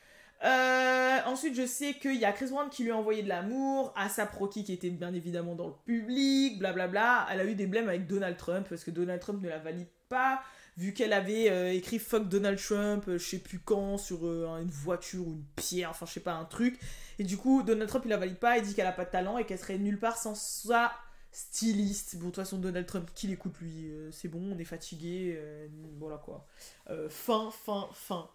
S1: Euh, ensuite je sais qu'il y a Chris Brown qui lui a envoyé de l'amour, ASAP Rocky qui était bien évidemment dans le public, blablabla. Elle a eu des blèmes avec Donald Trump parce que Donald Trump ne la valide pas vu qu'elle avait euh, écrit fuck Donald Trump, euh, je sais plus quand, sur euh, une voiture ou une pierre, enfin je sais pas, un truc. Et du coup, Donald Trump il la valide pas, il dit qu'elle a pas de talent et qu'elle serait nulle part sans sa styliste. Bon, de toute façon, Donald Trump, qui l'écoute lui, euh, c'est bon, on est fatigué, voilà quoi. Fin, fin, fin.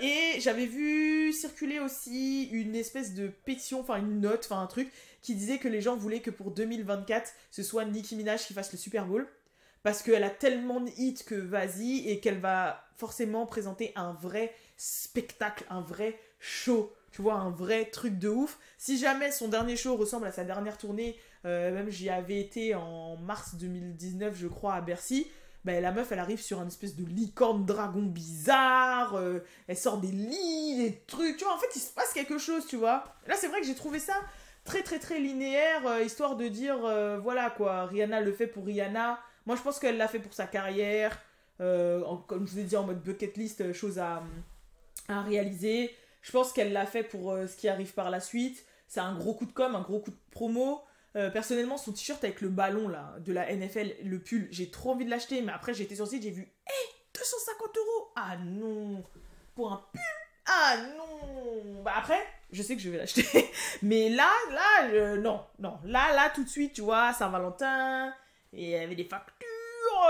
S1: Et j'avais vu circuler aussi une espèce de pétition, enfin une note, enfin un truc, qui disait que les gens voulaient que pour 2024, ce soit Nicki Minaj qui fasse le Super Bowl parce qu'elle a tellement de hits que vas-y et qu'elle va forcément présenter un vrai spectacle, un vrai show, tu vois, un vrai truc de ouf. Si jamais son dernier show ressemble à sa dernière tournée, euh, même j'y avais été en mars 2019, je crois, à Bercy. Ben, la meuf, elle arrive sur un espèce de licorne dragon bizarre, euh, elle sort des lits, des trucs, tu vois, en fait, il se passe quelque chose, tu vois. Là, c'est vrai que j'ai trouvé ça très, très, très linéaire, euh, histoire de dire, voilà, quoi, Rihanna le fait pour Rihanna, moi, je pense qu'elle l'a fait pour sa carrière, euh, comme je vous ai dit, en mode bucket list, euh, chose à, réaliser. Je pense qu'elle l'a fait pour euh, ce qui arrive par la suite. C'est un gros coup de com, un gros coup de promo. Personnellement, son t-shirt avec le ballon là de la NFL, le pull, j'ai trop envie de l'acheter, mais après été sur le site, j'ai vu, hé, 250 euros Ah non Pour un pull Ah non Bah après, je sais que je vais l'acheter. mais là, là, non, non. Là, là, tout de suite, tu vois, Saint-Valentin, et il y avait des factures,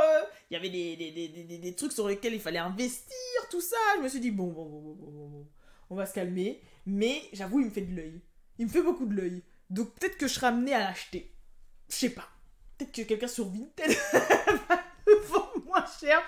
S1: euh, il y avait des, des, des, des- trucs sur lesquels il fallait investir, tout ça. Je me suis dit, bon, bon, bon, bon, bon, bon, on va se calmer. Mais j'avoue, il me fait de l'œil. Il me fait beaucoup de l'œil. Donc peut-être que je serai amené à l'acheter. Je sais pas. Peut-être que quelqu'un sur Vinted va le moins cher.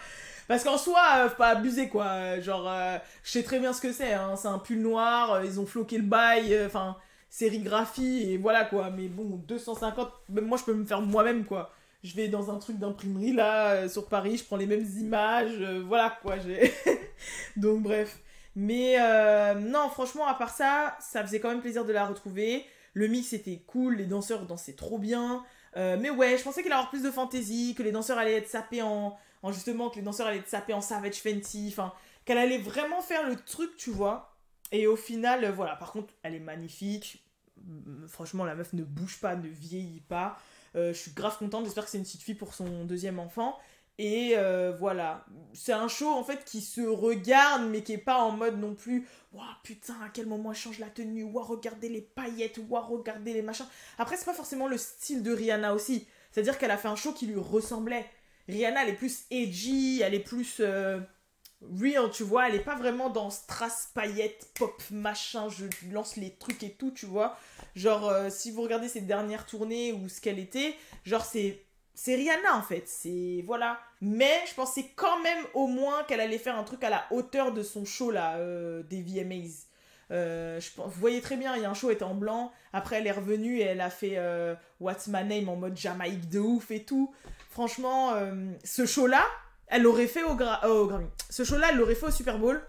S1: Parce qu'en soi, euh, faut pas abuser quoi. Genre, euh, je sais très bien ce que c'est. Hein. C'est un pull noir, ils ont floqué le bail, enfin, sérigraphie et voilà quoi. Mais bon, 250, même moi je peux me faire moi-même quoi. Je vais dans un truc d'imprimerie là, euh, sur Paris, je prends les mêmes images, euh, voilà quoi. j'ai- Donc bref. Mais euh, non, franchement, à part ça, ça faisait quand même plaisir de la retrouver. Le mix était cool, les danseurs dansaient trop bien. Mais ouais, je pensais qu'il allait avoir plus de fantaisie, que les danseurs allaient être sapés en, en justement, que les danseurs allaient être sapés en Savage Fenty, enfin, qu'elle allait vraiment faire le truc, tu vois. Et au final, voilà, par contre, elle est magnifique. Franchement, la meuf ne bouge pas, ne vieillit pas. Euh, je suis grave contente, j'espère que c'est une petite fille pour son deuxième enfant. Et euh, voilà, c'est un show en fait qui se regarde, mais qui est pas en mode non plus Waouh, putain, à quel moment elle change la tenue Waouh, regardez les paillettes Waouh, regardez les machins. Après, c'est pas forcément le style de Rihanna aussi. C'est-à-dire qu'elle a fait un show qui lui ressemblait. Rihanna, elle est plus edgy, elle est plus euh, real, tu vois. Elle est pas vraiment dans strass, paillettes, pop, machin, je lance les trucs et tout, tu vois. Genre, euh, si vous regardez ses dernières tournées ou ce qu'elle était, genre, c'est. C'est Rihanna en fait, c'est. Voilà. Mais je pensais quand même au moins qu'elle allait faire un truc à la hauteur de son show là, euh, des VMAs. Euh, pense- vous voyez très bien, il y a un show, était en blanc. Après, elle est revenue et elle a fait euh, What's My Name en mode Jamaïque de ouf et tout. Franchement, euh, ce show-là, elle l'aurait fait au, Gra- euh, au Grammy. Ce show-là, elle l'aurait fait au Super Bowl.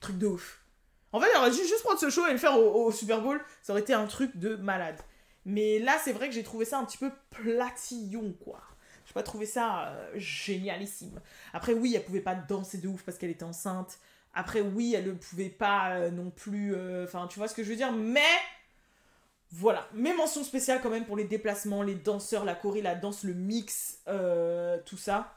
S1: Truc de ouf. En fait, elle aurait dû juste prendre ce show et le faire au, Super Bowl. Ça aurait été un truc de malade. Mais là, c'est vrai que j'ai trouvé ça un petit peu platillon, quoi. J'ai pas trouvé ça euh, génialissime. Après, oui, elle pouvait pas danser de ouf parce qu'elle était enceinte. Après, oui, elle ne pouvait pas euh, non plus. Enfin, tu vois ce que je veux dire. Mais voilà. Mais mention spéciale quand même pour les déplacements, les danseurs, la choré, la danse, le mix, tout ça.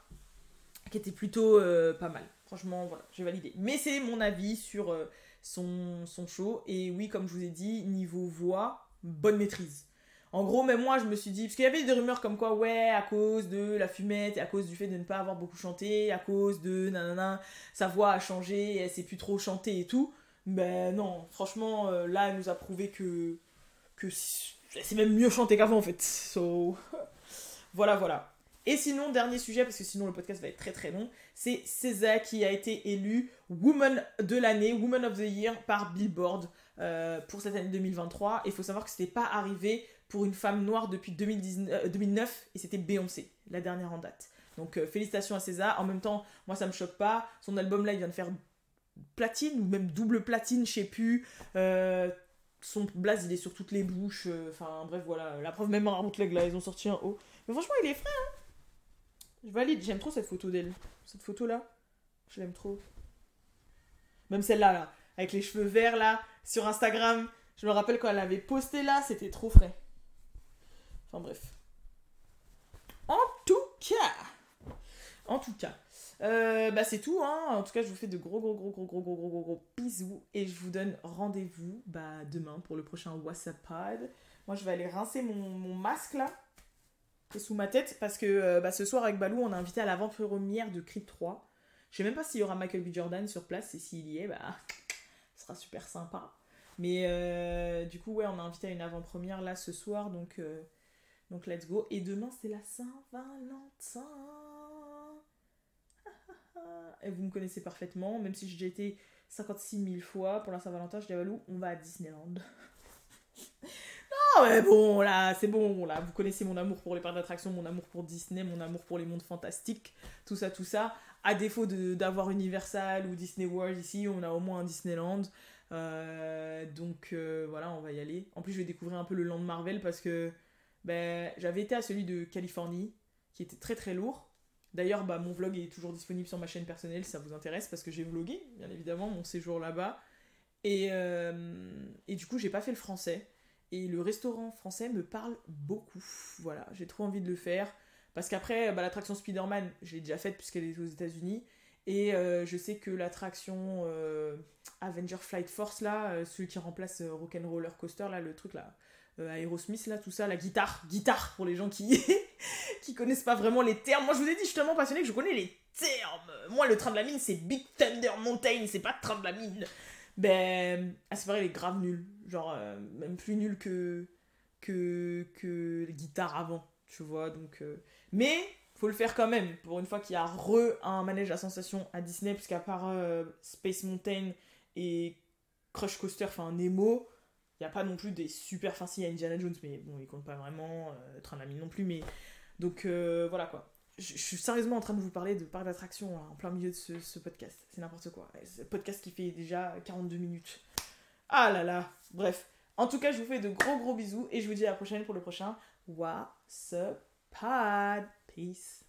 S1: Qui était plutôt euh, pas mal. Franchement, voilà, j'ai validé. Mais c'est mon avis sur euh, son, son show. Et oui, comme je vous ai dit, niveau voix, bonne maîtrise. En gros, même moi, je me suis dit, parce qu'il y avait des rumeurs comme quoi, ouais, à cause de la fumette, et à cause du fait de ne pas avoir beaucoup chanté, à cause de nanana, sa voix a changé, elle sait plus trop chanter et tout. Ben non, franchement, euh, là, elle nous a prouvé que, que sait même mieux chanter qu'avant, en fait. So, voilà, voilà. Et sinon, dernier sujet, parce que sinon le podcast va être très très long, c'est César qui a été élu Woman de l'année, Woman of the Year par Billboard euh, pour cette année 2023. Et il faut savoir que c'était pas arrivé pour une femme noire depuis 2019, euh, 2009 et c'était Beyoncé, la dernière en date. Donc euh, félicitations à César. En même temps, moi ça me choque pas. Son album là, il vient de faire platine ou même double platine, je sais plus. Euh, son blaze, il est sur toutes les bouches. euh, Enfin bref, voilà. La preuve, même bootleg là, ils ont sorti un haut. Mais franchement, il est frais. Hein je valide. J'aime trop cette photo d'elle. Cette photo là, je l'aime trop. Même celle-là là, avec les cheveux verts là, sur Instagram. Je me rappelle quand elle avait posté là, c'était trop frais. Enfin bref. En tout cas. En tout cas. Euh, bah c'est tout, hein. En tout cas, je vous fais de gros, gros, gros, gros, gros, gros, gros, gros, gros bisous. Et je vous donne rendez-vous bah, demain pour le prochain WhatsApp. Moi, je vais aller rincer mon, mon masque là. Qui est sous ma tête. Parce que euh, bah, ce soir, avec Balou, on a invité à l'avant-première de Creed 3. Je sais même pas s'il y aura Michael B. Jordan sur place. Et s'il y est, bah, ce sera super sympa. Mais euh, du coup, ouais, on a invité à une avant-première là ce soir. Donc, euh, donc let's go. Et demain, c'est la Saint-Valentin. Et vous me connaissez parfaitement, même si j'ai déjà été 56 000 fois pour la Saint-Valentin, je dis à Valou, on va à Disneyland. Mais bon, là, c'est bon, là, vous connaissez mon amour pour les parcs d'attractions, mon amour pour Disney, mon amour pour les mondes fantastiques, tout ça, tout ça. À défaut d'avoir Universal ou Disney World ici, on a au moins un Disneyland. Euh, donc euh, voilà, on va y aller. En plus, je vais découvrir un peu le land Marvel parce que ben, j'avais été à celui de Californie, qui était très très lourd. D'ailleurs, bah, mon vlog est toujours disponible sur ma chaîne personnelle si ça vous intéresse, parce que j'ai vlogué, bien évidemment, mon séjour là-bas. Et, euh, et du coup, j'ai pas fait le français. Et le restaurant français me parle beaucoup. Voilà, j'ai trop envie de le faire. Parce qu'après, bah, l'attraction Spider-Man, je l'ai déjà faite puisqu'elle est aux États-Unis. Et euh, je sais que l'attraction euh, Avenger Flight Force, là, euh, celui qui remplace Rock'n'Roller Coaster, là, le truc là, Aerosmith, là, tout ça, la guitare, guitare pour les gens qui, qui connaissent pas vraiment les termes. Moi, je vous ai dit, je suis tellement passionné que je connais les termes. Moi, le train de la mine, c'est Big Thunder Mountain, c'est pas train de la mine. Ben, ah, c'est vrai, il est grave nul. Genre, euh, même plus nul que, que, que les guitares avant, tu vois. Donc, euh, Mais, faut le faire quand même. Pour une fois qu'il y a re un manège à sensation à Disney, puisqu'à part euh, Space Mountain et Crush Coaster, enfin Nemo, il n'y a pas non plus des super. Enfin, si, y a Indiana Jones, mais bon, il compte pas vraiment. Euh, Train de la mine non plus, mais. Donc, voilà quoi. Je, suis sérieusement en train de vous parler de parc d'attractions hein, en plein milieu de ce, ce podcast. C'est n'importe quoi. Un podcast qui fait déjà 42 minutes. Ah là là. Bref. En tout cas, je vous fais de gros gros bisous et je vous dis à la prochaine pour le prochain What's Up. Peace.